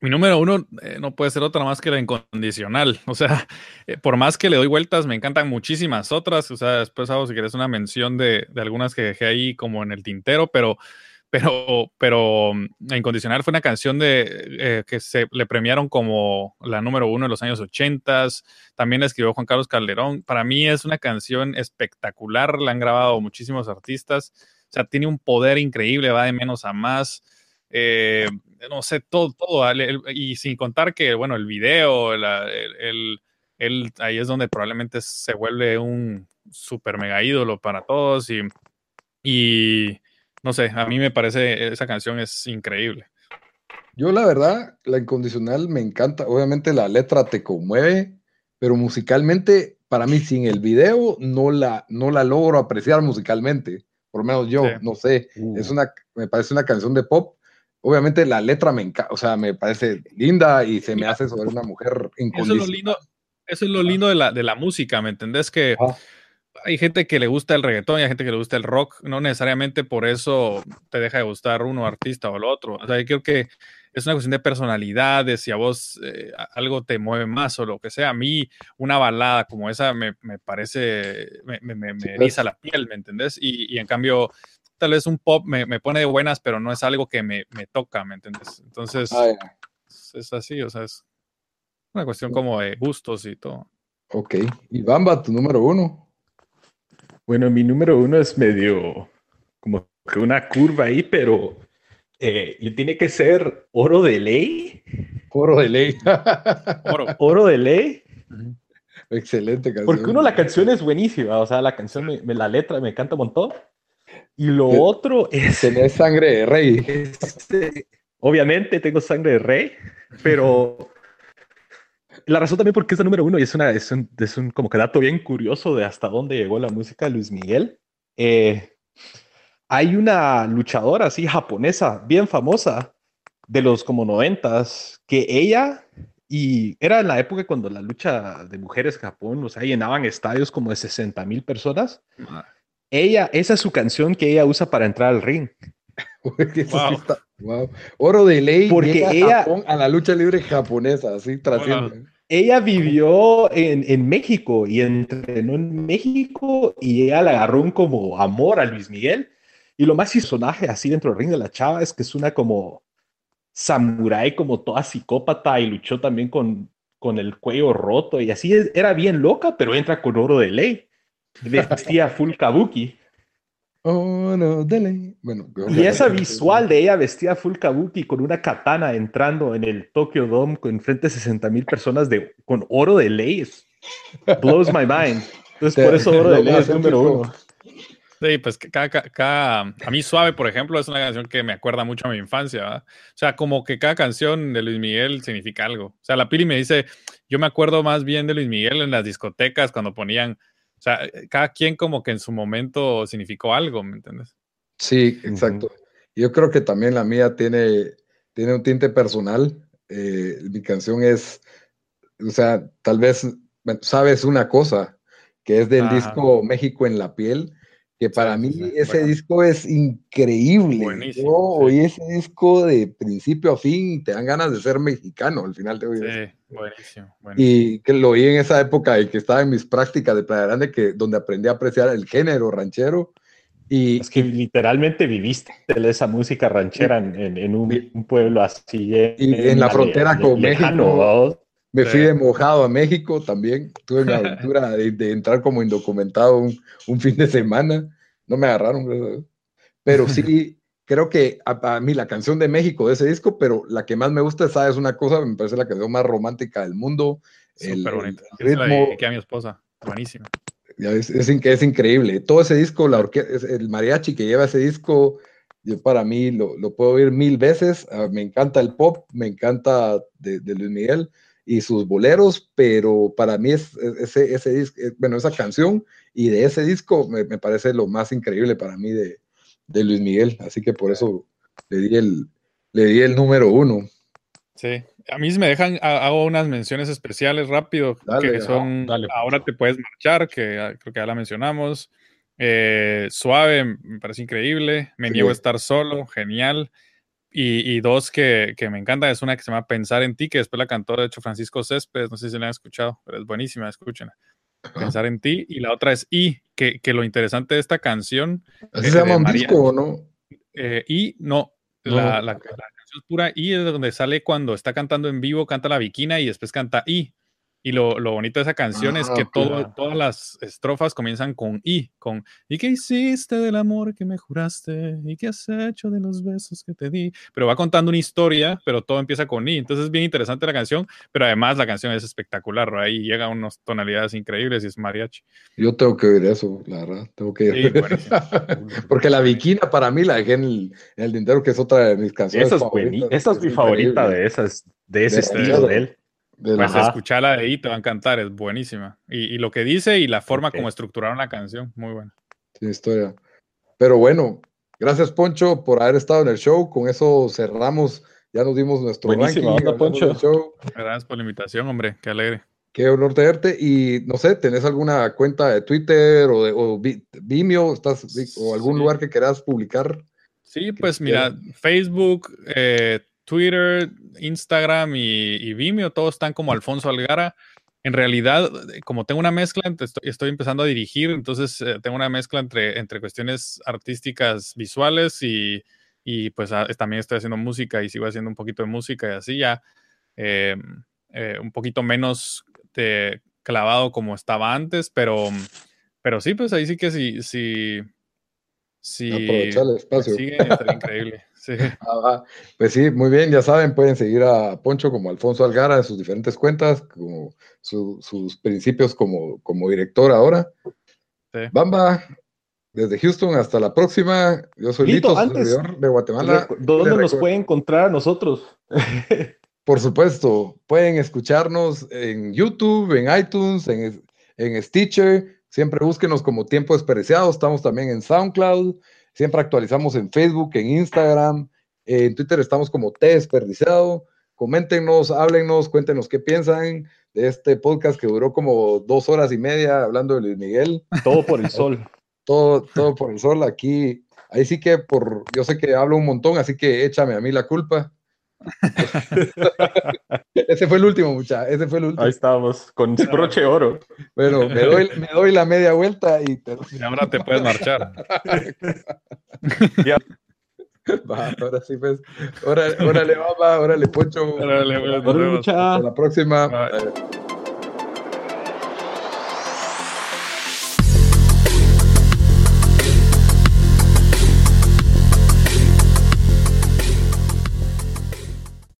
Mi número uno eh, no puede ser otra más que la incondicional. O sea, eh, por más que le doy vueltas, me encantan muchísimas otras. O sea, después hago, si quieres, una mención de, de algunas que dejé ahí como en el tintero, pero, pero, pero mm, incondicional fue una canción de, eh, que se le premiaron como la número uno en los años 80. También la escribió Juan Carlos Calderón. Para mí es una canción espectacular. La han grabado muchísimos artistas. O sea, tiene un poder increíble, va de menos a más. Eh, no sé, todo, todo. y sin contar que, bueno, el video, el, el- el- ahí es donde probablemente se vuelve un super mega ídolo para todos. Y no sé, a mí me parece esa canción es increíble. Yo la verdad, la incondicional me encanta. Obviamente la letra te conmueve, pero musicalmente, para mí, sin el video, no la, no la logro apreciar musicalmente. Por lo menos yo, Sí. no sé. Uh. Es una, me parece una canción de pop. Obviamente la letra me encanta, o sea, me parece linda y se me hace sobre una mujer Eso es lo incondicional. lindo, eso es lo lindo de la, de la música, ¿me entendés? Que. Hay gente que le gusta el reggaetón y hay gente que le gusta el rock, no necesariamente por eso te deja de gustar uno artista o el otro. O sea, yo creo que es una cuestión de personalidad, de si a vos eh, algo te mueve más o lo que sea. A mí, una balada como esa me, me parece, me, me, me- eriza la piel, ¿me entendés? Y, y en cambio, tal vez un pop me, me pone de buenas, pero no es algo que me, me toca, ¿me entendés? Entonces, Ah, es así, o sea, es una cuestión como de gustos y todo. Ok. Y Bamba, tu número uno. Bueno, mi número uno es medio como que una curva ahí, pero eh, tiene que ser oro de ley. Oro de ley. oro. oro de ley. Excelente canción. Porque uno, la canción es buenísima, o sea, la canción, me, la letra me encanta un montón. Y lo otro es... Tener sangre de rey. Este, obviamente tengo sangre de rey, pero la razón también porque es la número uno y es, una, es, un, es un como que dato bien curioso de hasta dónde llegó la música de Luis Miguel. Eh, hay una luchadora así japonesa, bien famosa, de los como noventas, que ella, y era en la época cuando la lucha de mujeres en Japón, o sea, llenaban estadios como de 60 mil personas. Ella, esa es su canción que ella usa para entrar al ring. wow. Oro de ley porque ella a, la lucha libre japonesa, así trasciende. Ella vivió en, en, México y entrenó en México y ella le agarró un como amor a Luis Miguel y lo más personaje así dentro del ring de la chava es que es una como samurái, como toda psicópata y luchó también con, con el cuello roto y así era bien loca, pero entra con oro de ley. Vestía full kabuki. Oro de ley. Bueno, y esa visual de ella vestida full kabuki con una katana entrando en el Tokyo Dome con frente a 60 mil personas de, con oro de ley blows my mind. Entonces, por eso oro de ley es número uno. Sí, pues cada, a mí Suave, por ejemplo, es una canción que me acuerda mucho a mi infancia, O sea, como que cada canción de Luis Miguel significa algo. O sea, la Pili me dice, yo me acuerdo más bien de Luis Miguel en las discotecas cuando ponían, o sea, cada quien como que en su momento significó algo, ¿me entiendes? Sí, exacto. Yo creo que también la mía tiene, tiene un tinte personal. Eh, mi canción es, o sea, tal vez sabes una cosa, que es del disco México en la piel que para mí ese disco es increíble. Buenísimo. Yo oí ese disco de principio a fin y te dan ganas de ser mexicano al final te oí. Sí, buenísimo, Y que lo oí en esa época y que estaba en mis prácticas de Playa Grande, que, donde aprendí a apreciar el género ranchero. Y, es que literalmente viviste esa música ranchera en, un, pueblo así. Y en, la frontera con México. Me fui de mojado a México también. Tuve la aventura de, entrar como indocumentado un, fin de semana. No me agarraron, Pero sí, creo que a, mí la canción de México de ese disco, pero la que más me gusta, ¿sabes? Una cosa, me parece la canción más romántica del mundo. Súper bonita. ritmo. que a mi esposa. Buenísima. Es, es, es, increíble. Todo ese disco, la el mariachi que lleva ese disco, yo para mí lo, lo puedo oír mil veces. Ah, me encanta el pop, me encanta de, de Luis Miguel y sus boleros, pero para mí es, ese, ese eh, bueno, esa canción y de ese disco me, parece lo más increíble para mí de, de, Luis Miguel, así que por eso le di el, le di el número uno. Sí, a mí me dejan, hago unas menciones especiales rápido, que son, ahora te puedes marchar, que creo que ya la mencionamos, eh, Suave, me parece increíble, Me niego a estar solo, genial, y, dos que, que, me encanta, es una que se llama Pensar en ti, que después la cantó, de hecho, Francisco Céspedes, no sé si la han escuchado, pero es buenísima, escuchen. Pensar en ti. Y la otra es I, que, que lo interesante de esta canción... ¿Así se llama un disco o no? Eh, I, no, La, la, canción es pura I, es donde sale cuando está cantando en vivo, canta la viquina y después canta I. Y lo, lo, bonito de esa canción es ah, que todo, todas las estrofas comienzan con I, con ¿y qué hiciste del amor que me juraste? ¿Y qué has hecho de los besos que te di? Pero va contando una historia, pero todo empieza con I. Entonces es bien interesante la canción, pero además la canción es espectacular, ahí llega a unas tonalidades increíbles y es mariachi. Yo tengo que oír eso, la verdad, tengo que sí, Porque la Viquina para mí la dejé en el, en que es otra de mis canciones. Esa es, esa es mi favorita de esas, de ese estilo de él. Pues escucharla de ahí te va a encantar, es buenísima. Y, lo que dice y la forma como estructuraron la canción, muy buena. Tiene historia. Pero bueno, gracias Poncho por haber estado en el show. Con eso cerramos, ya nos dimos nuestro Buenísimo, Poncho. Gracias por la invitación, hombre, qué alegre. Qué honor tenerte. Y no sé, ¿tenés alguna cuenta de Twitter o, de, Vimeo estás, o algún lugar que quieras publicar? Sí, pues mira, Facebook, eh, Twitter, Instagram y, Vimeo, todos están como Alfonso Algara. En realidad, como tengo una mezcla, estoy, empezando a dirigir, entonces eh, tengo una mezcla entre, entre cuestiones artísticas visuales y, pues ah, también estoy haciendo música y sigo haciendo un poquito de música y así ya, em, eh, un poquito menos de clavado como estaba antes, pero, pero sí, pues ahí sí que sí, sí, sí. Aprovechar el espacio. Sigue, estaría increíble. Sí. Ah, pues sí, muy bien, ya saben, pueden seguir a Poncho como Alfonso Algara en sus diferentes cuentas, como su- sus principios como, como director ahora. Sí. Bamba, desde Houston, hasta la próxima. Yo soy Lito, antes, de Guatemala. ¿Dónde nos pueden encontrar a nosotros? Por supuesto, pueden escucharnos en YouTube, en iTunes, en, en Stitcher. Siempre búsquenos como Tiempo Desperdiciado. Estamos también en SoundCloud. Siempre actualizamos en Facebook, en Instagram. En Twitter estamos como T Desperdiciado. Coméntenos, háblenos, cuéntenos qué piensan de este podcast que duró como dos horas y media hablando de Luis Miguel. Todo por el sol. Todo, todo por el sol aquí. Ahí sí que por, yo sé que hablo un montón, así que échame a mí la culpa. Ese fue el último, mucha. Ese fue el último. Ahí estamos, con broche oro. Bueno, me doy, me doy la media vuelta y te... Y ahora te puedes marchar. Ya. Va, ahora sí, pues. Órale, órale, mamá, órale, Poncho. Órale, pues, Órale. Hasta la próxima. Bye.